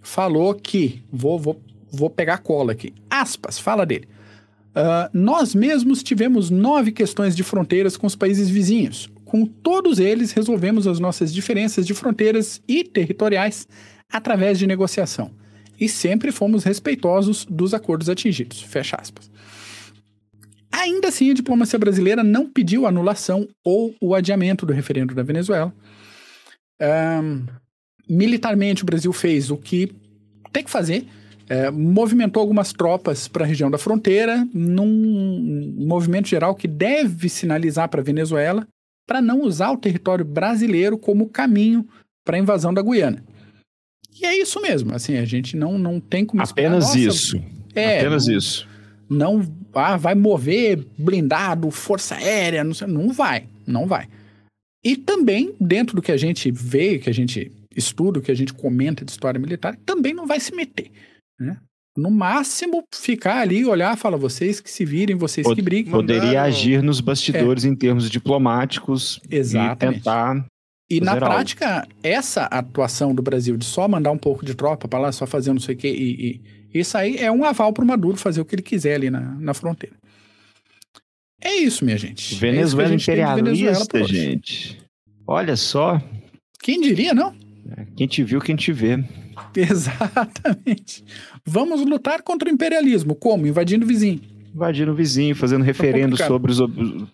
falou que, vou, vou, vou pegar a cola aqui, aspas, fala dele. Uh, nós mesmos tivemos nove questões de fronteiras com os países vizinhos. Com todos eles, resolvemos as nossas diferenças de fronteiras e territoriais através de negociação. E sempre fomos respeitosos dos acordos atingidos. Fecha aspas. Ainda assim, a diplomacia brasileira não pediu anulação ou o adiamento do referendo da Venezuela. Um, militarmente, o Brasil fez o que tem que fazer, é, movimentou algumas tropas para a região da fronteira, num movimento geral que deve sinalizar para a Venezuela para não usar o território brasileiro como caminho para a invasão da Guiana. E é isso mesmo, assim, a gente não, não tem como... Apenas isso. É, Apenas não, isso não ah, vai mover blindado, força aérea, não, sei, não vai, não vai. E também, dentro do que a gente vê, que a gente estuda, que a gente comenta de história militar, também não vai se meter. Né? No máximo, ficar ali, olhar, falar, vocês que se virem, vocês Pod que briguem. Poderia agir nos bastidores é. em termos diplomáticos Exatamente. e tentar. E na prática, algo. essa atuação do Brasil de só mandar um pouco de tropa para lá, só fazer não sei o quê e, e isso aí é um aval para o Maduro fazer o que ele quiser ali na, na fronteira. É isso, minha gente. Venezuela é imperialista, Venezuela gente. Olha só. Quem diria, não? É, quem te viu, quem te vê. Exatamente. Vamos lutar contra o imperialismo. Como? Invadindo o vizinho. Invadindo o vizinho, fazendo tá referendo sobre,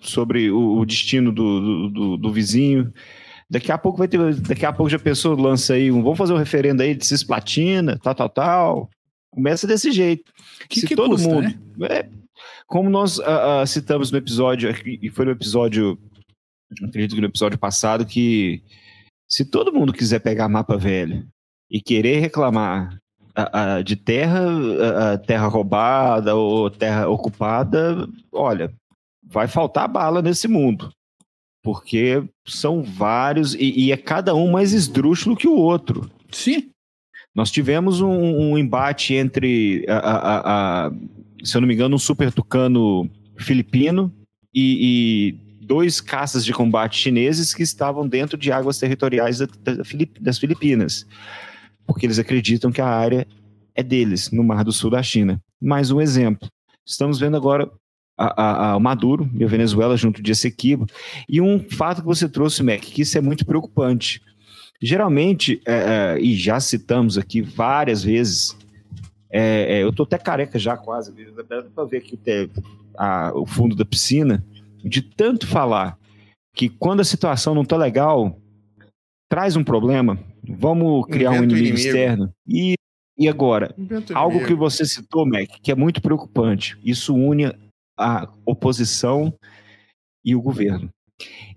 sobre o, destino do, do, do, do, vizinho. Daqui a pouco vai ter. Daqui a pouco já pensou, lança aí um. Vamos fazer um referendo aí de cisplatina, tal, tal, tal. Começa desse jeito. Que, Se que todo custa, mundo. Né? É, como nós uh, uh, citamos no episódio, e foi no episódio, acredito que no episódio passado, que se todo mundo quiser pegar mapa velho e querer reclamar de terra, terra roubada ou terra ocupada, olha, vai faltar bala nesse mundo. Porque são vários, e, e é cada um mais esdrúxulo que o outro. Sim. Nós tivemos um, um embate entre, a, se eu não me engano, um super tucano filipino e, e, dois caças de combate chineses que estavam dentro de águas territoriais das Filipinas, porque eles acreditam que a área é deles, no Mar do Sul da China. Mais um exemplo. Estamos vendo agora a, a, a Maduro e a Venezuela junto de Essequibo. E um fato que você trouxe, Mac, que isso é muito preocupante. Geralmente, é, é, e já citamos aqui várias vezes, é, é eu estou até careca já quase, dá para ver aqui a, o fundo da piscina, de tanto falar que quando a situação não está legal, traz um problema, vamos criar um inimigo, inimigo, externo. E, e agora, algo inimigo. que você citou, Mac, que é muito preocupante, isso une a oposição e o governo.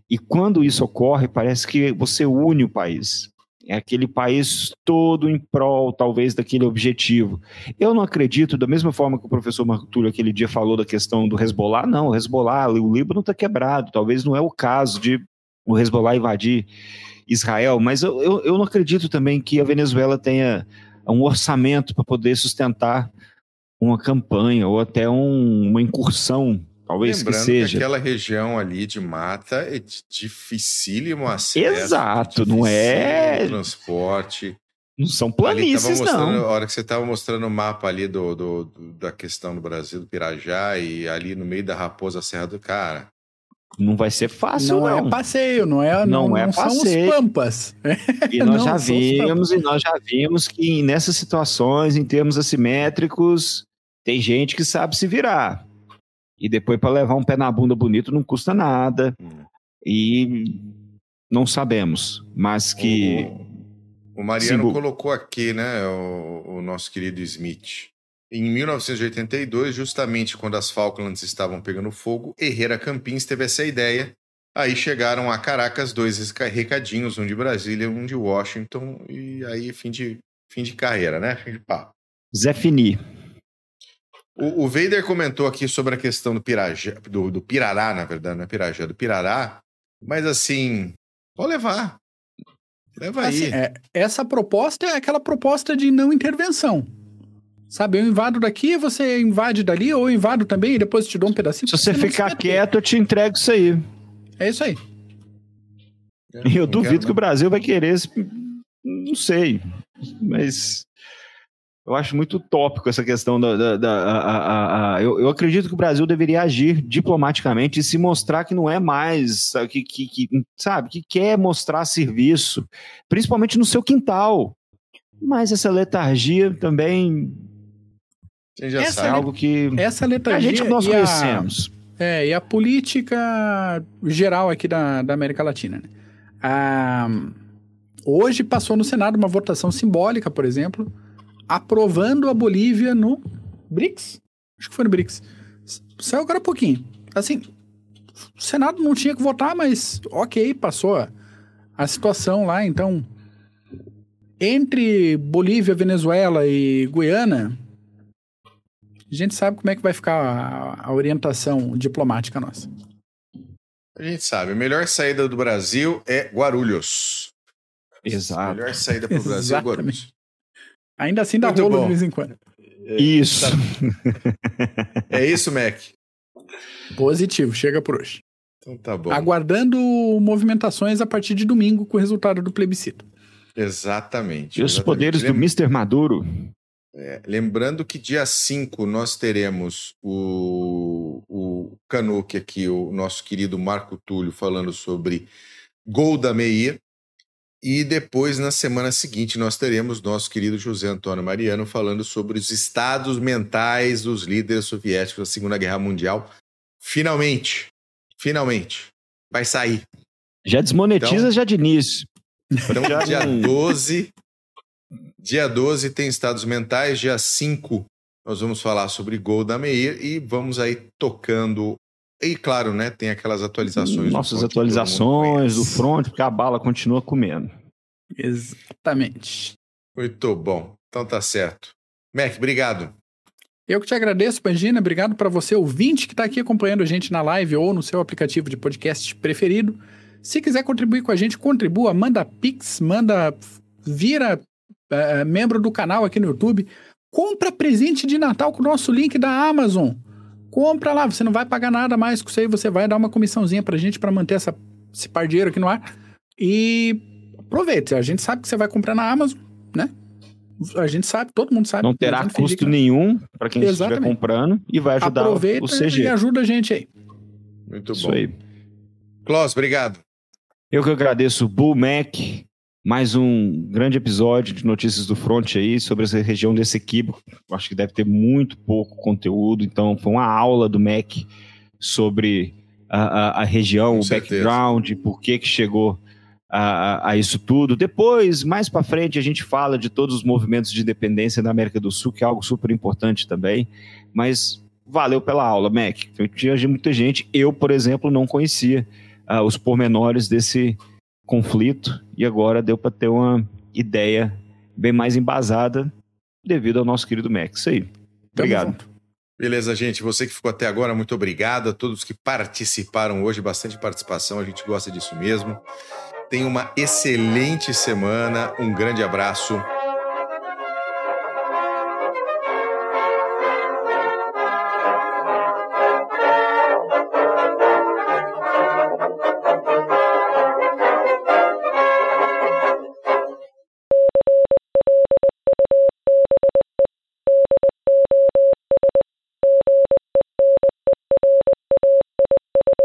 E quando isso ocorre, parece que você une o país. É aquele país todo em prol, talvez, daquele objetivo. Eu não acredito, da mesma forma que o professor Marco Túlio aquele dia falou da questão do Hezbollah, não, o Hezbollah, o Líbano está quebrado. Talvez não é o caso de o Hezbollah invadir Israel, mas eu, eu, eu não acredito também que a Venezuela tenha um orçamento para poder sustentar uma campanha ou até um, uma incursão, talvez Lembrando que seja. que aquela região ali de mata é dificílimo acesso. Exato, não é- transporte. Não são planícies, não. A hora que você estava mostrando o mapa ali do, do- do- da questão do Brasil, do Pirajá, e ali no meio da Raposa Serra do Cara. Não vai ser fácil, não, não. é passeio, não é, não, Não é não são os passeio. pampas. E nós Não, já vimos, e nós já vimos que nessas situações, em termos assimétricos, tem gente que sabe se virar. E depois para levar um pé na bunda bonito não custa nada. Hum. E não sabemos, mas que O, o Mariano colocou aqui, né, o, o nosso querido Smith. Em 1982, justamente quando as Falklands estavam pegando fogo, Herrera Campins teve essa ideia. Aí chegaram a Caracas dois reca- recadinhos, um de Brasília e um de Washington, e aí fim de, fim de carreira, né? Fim de papo. Zé Fini. O, o Vader comentou aqui sobre a questão do Pirajá, do, do Pirará, na verdade, não é Pirajá, do Pirará, mas assim, pode levar. Leva aí. Assim, é, essa proposta é aquela proposta de não intervenção. Sabe, eu invado daqui, você invade dali, ou eu invado também e depois te dou um pedacinho. Se você ficar quieto, eu te entrego isso aí. É isso aí. E eu Não duvido quero, que o Brasil vai querer. esse- Não sei. Mas eu acho muito utópico essa questão da. da- da- a- a- a- eu, eu acredito que o Brasil deveria agir diplomaticamente e se mostrar que não é mais. sabe, Que, que, que- sabe, que quer mostrar serviço, principalmente no seu quintal. Mas essa letargia também Quem já Essa é sabe. algo que Essa a letargia gente que nós e a- conhecemos. É, e a política geral aqui da, da América Latina. Né? Ah, hoje passou no Senado uma votação simbólica, por exemplo, aprovando a Bolívia no BRICS. Acho que foi no BRICS. Saiu agora há pouquinho. Assim, o Senado não tinha que votar, mas ok, passou a, a situação lá. Então, entre Bolívia, Venezuela e Guiana, a gente sabe como é que vai ficar a, a orientação diplomática nossa. A gente sabe. A melhor saída do Brasil é Guarulhos. A Exato. melhor saída para o Brasil é Guarulhos. Ainda assim dá Muito rolo bom. de vez em quando. Isso. É isso, Mac. Positivo, chega por hoje. Então tá bom. Aguardando movimentações a partir de domingo com o resultado do plebiscito. Exatamente. E os exatamente. poderes do Mr. Maduro. Lembrando que dia 5 nós teremos o, o Canuck aqui, o nosso querido Marco Túlio, falando sobre gol da Meia. E depois, na semana seguinte, nós teremos nosso querido José Antônio Mariano falando sobre os estados mentais dos líderes soviéticos da Segunda Guerra Mundial. Finalmente, finalmente, vai sair. Já desmonetiza Então- já de início. Então, dia não- 12, dia 12 tem estados mentais, dia 5 nós vamos falar sobre gol da Meir e vamos aí tocando. E claro, né, tem aquelas atualizações. do Nossas mundo atualizações do front, porque a bala continua comendo. Exatamente. Muito bom. Então tá certo. Mac, obrigado. Eu que te agradeço, Pangina. Obrigado para você, ouvinte, que está aqui acompanhando a gente na live ou no seu aplicativo de podcast preferido. Se quiser contribuir com a gente, contribua, manda pix, manda, vira eh, membro do canal aqui no YouTube. Compra presente de Natal com o nosso link da Amazon. Compra lá, você não vai pagar nada mais com isso aí, você vai dar uma comissãozinha pra gente para manter essa, esse par de dinheiro aqui no ar. E aproveite, a gente sabe que você vai comprar na Amazon, né? A gente sabe, todo mundo sabe. Não terá custo nenhum para quem estiver Exatamente. comprando e vai ajudar Aproveita o CG. e ajuda a gente aí. Muito Isso bom. aí. Klaus, obrigado. Eu que agradeço o Bull Mac, mais um grande episódio de Notícias do Front aí sobre essa região desse equívoco. Acho que deve ter muito pouco conteúdo, então foi uma aula do Mac sobre a, a- a região, Com o certeza. background, por que que chegou a, a- isso tudo. Depois, mais para frente, a gente fala de todos os movimentos de independência da América do Sul, que é algo super importante também, mas valeu pela aula, Mac. Tinha muita gente, eu, por exemplo, não conhecia ah, os pormenores desse conflito e agora deu para ter uma ideia bem mais embasada devido ao nosso querido Mac. Isso aí. Obrigado. Beleza, gente. Você que ficou até agora, muito obrigado. A todos que participaram hoje, bastante participação, a gente gosta disso mesmo. Tenha uma excelente semana, um grande abraço